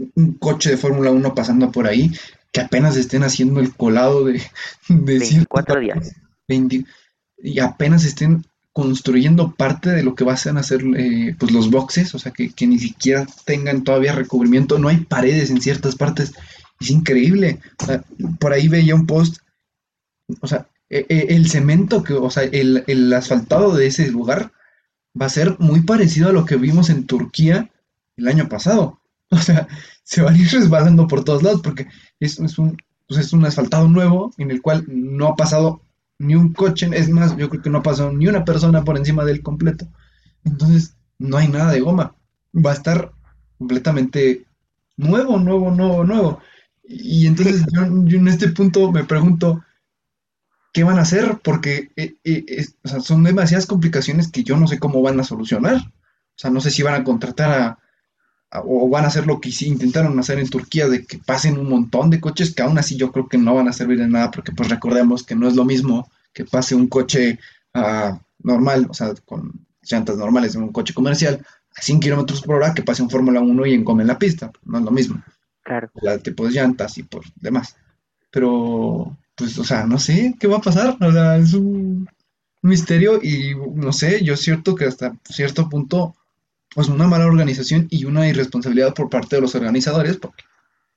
coche de Fórmula 1 pasando por ahí, que apenas estén haciendo el colado de, de 24 días y apenas estén construyendo parte de lo que van a ser eh, pues los boxes, o sea, que, ni siquiera tengan todavía recubrimiento, no hay paredes en ciertas partes, es increíble. por ahí veía un post, o sea, e, e, el cemento, que, o sea, el, asfaltado de ese lugar va a ser muy parecido a lo que vimos en Turquía el año pasado. O sea, se van a ir resbalando por todos lados porque es, es un, pues es un asfaltado nuevo en el cual no ha pasado ni un coche, es más, yo creo que no pasó ni una persona por encima del completo. Entonces, no hay nada de goma. Va a estar completamente nuevo, nuevo, nuevo, nuevo. Y entonces yo, (laughs) en este punto me pregunto, ¿qué van a hacer? Porque eh, eh, son demasiadas complicaciones que yo no sé cómo van a solucionar. O sea, no sé si van a contratar a, o van a hacer lo que intentaron hacer en Turquía, de que pasen un montón de coches que aún así yo creo que no van a servir de nada, porque pues recordemos que no es lo mismo que pase un coche uh, normal, o sea, con llantas normales en un coche comercial, a 100 kilómetros por hora, que pase un Fórmula 1 y encome en la pista, no es lo mismo. Claro. El tipo de llantas y por demás. Pero, pues, o sea, no sé qué va a pasar, o sea, es un misterio y no sé, yo cierto que hasta cierto punto pues una mala organización y una irresponsabilidad por parte de los organizadores, porque,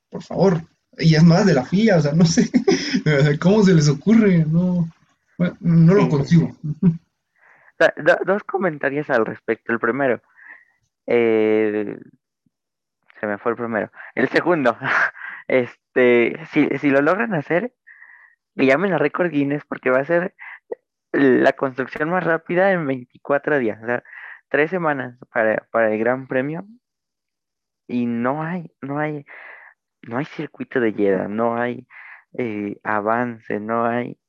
por favor, y es más de la FIA, o sea, no sé, (laughs) ¿cómo se les ocurre? No, no lo consigo. dos comentarios al respecto. El primero, eh, se me fue el primero. El segundo, (laughs) este, si, si lo logran hacer, me llamen a Record Guinness porque va a ser la construcción más rápida en 24 días. O sea, tres semanas para, el Gran Premio y no hay, no hay, no hay circuito de Jeddah, no hay eh, avance, no hay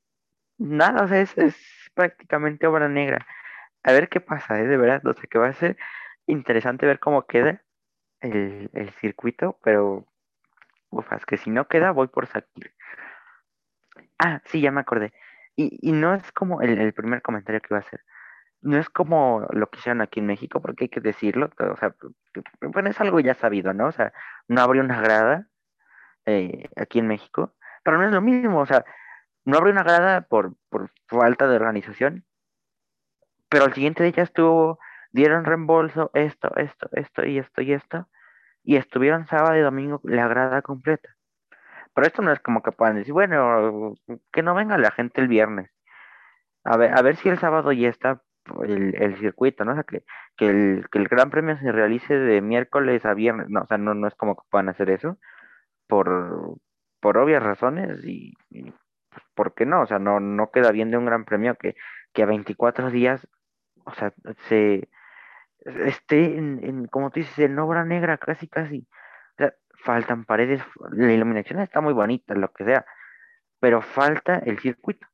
nada, o sea, es, prácticamente obra negra. A ver qué pasa, ¿eh? De verdad, o sea, que va a ser interesante ver cómo queda. el, el circuito, pero uf, es que si no queda, voy por Sakir. Ah, sí, ya me acordé. Y, y no es como el, el primer comentario que iba a hacer. No es como lo que hicieron aquí en México, porque hay que decirlo. O sea, bueno, es algo ya sabido, ¿no? O sea, no abrió una grada eh, aquí en México, pero no es lo mismo. O sea, no abrió una grada por, por falta de organización, pero al siguiente día estuvo, dieron reembolso, esto, esto, esto y esto y esto, y estuvieron sábado y domingo la grada completa. Pero esto no es como que puedan decir, bueno, que no venga la gente el viernes. A ver, a ver si el sábado ya está el, el circuito, ¿no? O sea, que, que, el, que el Gran Premio se realice de miércoles a viernes. No, o sea, no, no es como que puedan hacer eso por, por obvias razones y, ¿por qué no? O sea, no, no queda bien de un Gran Premio que, que a 24 días, o sea, se esté en, en, como tú dices, en obra negra, casi, casi. O sea, faltan paredes, la iluminación está muy bonita, lo que sea, pero falta el circuito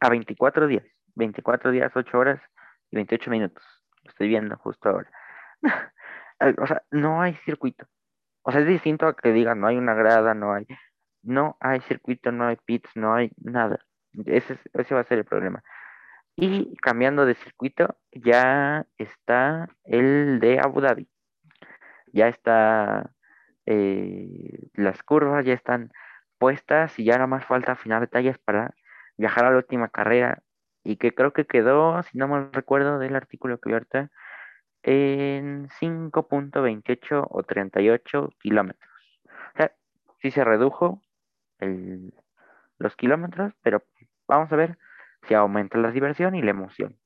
a 24 días, 24 días, 8 horas y 28 minutos. Lo estoy viendo justo ahora. (laughs) o sea, no hay circuito. O sea, es distinto a que digan, no hay una grada, no hay, no hay circuito, no hay pits, no hay nada. Ese, es- ese va a ser el problema. Y cambiando de circuito, ya está el de Abu Dhabi. Ya está, eh, las curvas ya están puestas y ya nada más falta afinar detalles para viajar a la última carrera. Y que creo que quedó, si no mal recuerdo del artículo que vi en cinco punto veintiocho o 38 kilómetros. O sea, sí se redujo el- los kilómetros, pero vamos a ver si aumenta la diversión y la emoción,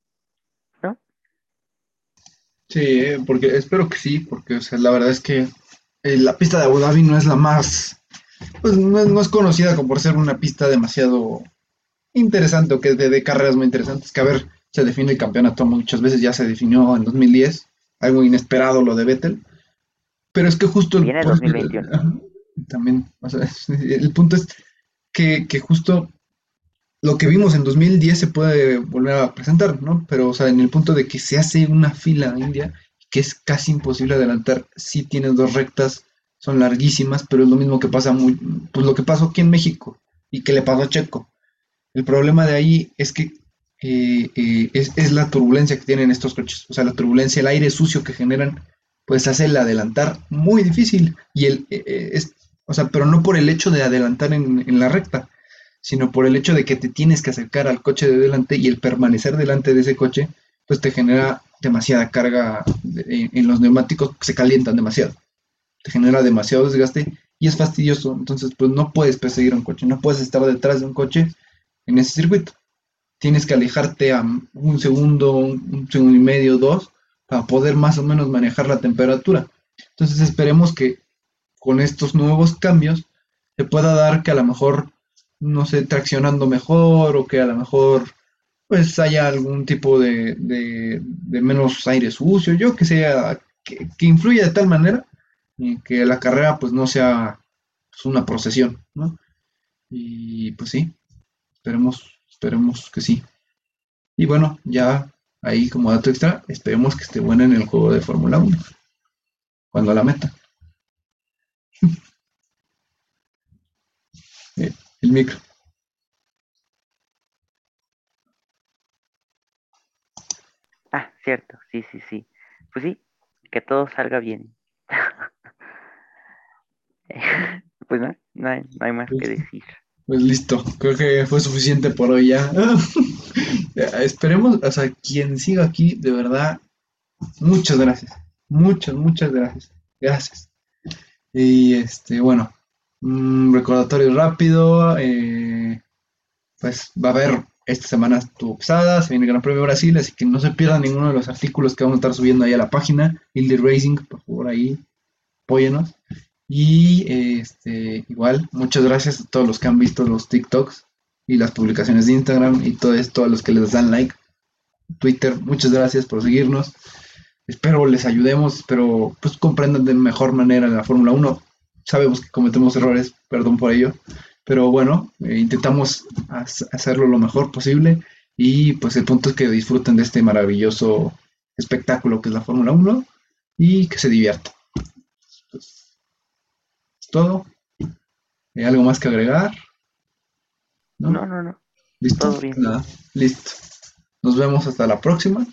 ¿no? Sí, porque espero que sí, porque o sea, la verdad es que eh, la pista de Abu Dhabi no es la más, pues no, es no es conocida como por ser una pista demasiado interesante o que de, de carreras muy interesantes, que a ver, se define el campeonato muchas veces, ya se definió en 2010, algo inesperado lo de Vettel, pero es que justo el, Viene eso- 2021. También, (laughs) el punto es que, que justo lo que vimos en 2010 se puede volver a presentar, ¿no? Pero, o sea, en el punto de que se hace una fila india, que es casi imposible adelantar, si tienes dos rectas, son larguísimas, pero es lo mismo que pasa muy, pues lo que pasó aquí en México y que le pasó a Checo. El problema de ahí es que eh, eh, es, es la turbulencia que tienen estos coches, o sea, la turbulencia, el aire sucio que generan, pues hace el adelantar muy difícil. Y el, eh, es, o sea, pero no por el hecho de adelantar en, en la recta, sino por el hecho de que te tienes que acercar al coche de delante y el permanecer delante de ese coche, pues te genera demasiada carga en, los neumáticos, se calientan demasiado, te genera demasiado desgaste y es fastidioso. Entonces, pues no puedes perseguir un coche, no puedes estar detrás de un coche en ese circuito. Tienes que alejarte a un segundo, un, un segundo y medio, dos, para poder más o menos manejar la temperatura. Entonces esperemos que con estos nuevos cambios se pueda dar que a lo mejor, no sé, traccionando mejor o que a lo mejor pues haya algún tipo de, de, menos aire sucio, yo que sea, que, que influya de tal manera que la carrera pues no sea pues, una procesión, ¿no? Y pues sí, esperemos, esperemos que sí. Y bueno, ya ahí como dato extra, esperemos que esté buena en el juego de Fórmula 1, cuando la meta. Eh, el micro. Ah, cierto, sí, sí, sí. Pues sí, que todo salga bien. (laughs) Pues no, no hay, no hay más que decir. Pues listo, creo que fue suficiente por hoy ya. (laughs) Ya, Esperemos, o sea, quien siga aquí, de verdad, muchas gracias. Muchas, muchas gracias. Gracias. Y este, bueno, un recordatorio rápido. eh, pues va a haber esta semana tu pesada, se viene el Gran Premio de Brasil, así que no se pierdan ninguno de los artículos que vamos a estar subiendo ahí a la página. Hildy Racing, por favor, ahí, apóyenos. Y este, igual, muchas gracias a todos los que han visto los TikToks y las publicaciones de Instagram y todo esto, a los que les dan like. Twitter, muchas gracias por seguirnos. Espero les ayudemos, espero pues comprendan de mejor manera la Fórmula 1. Sabemos que cometemos errores, perdón por ello, pero bueno, eh, intentamos ha- hacerlo lo mejor posible y pues el punto es que disfruten de este maravilloso espectáculo que es la Fórmula 1 y que se diviertan. todo. ¿Hay algo más que agregar? ¿No? No, no, no. ¿Listo? Todo bien. Nada, listo. Nos vemos hasta la próxima.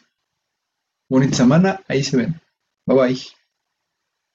Bonita semana, ahí se ven. Bye bye.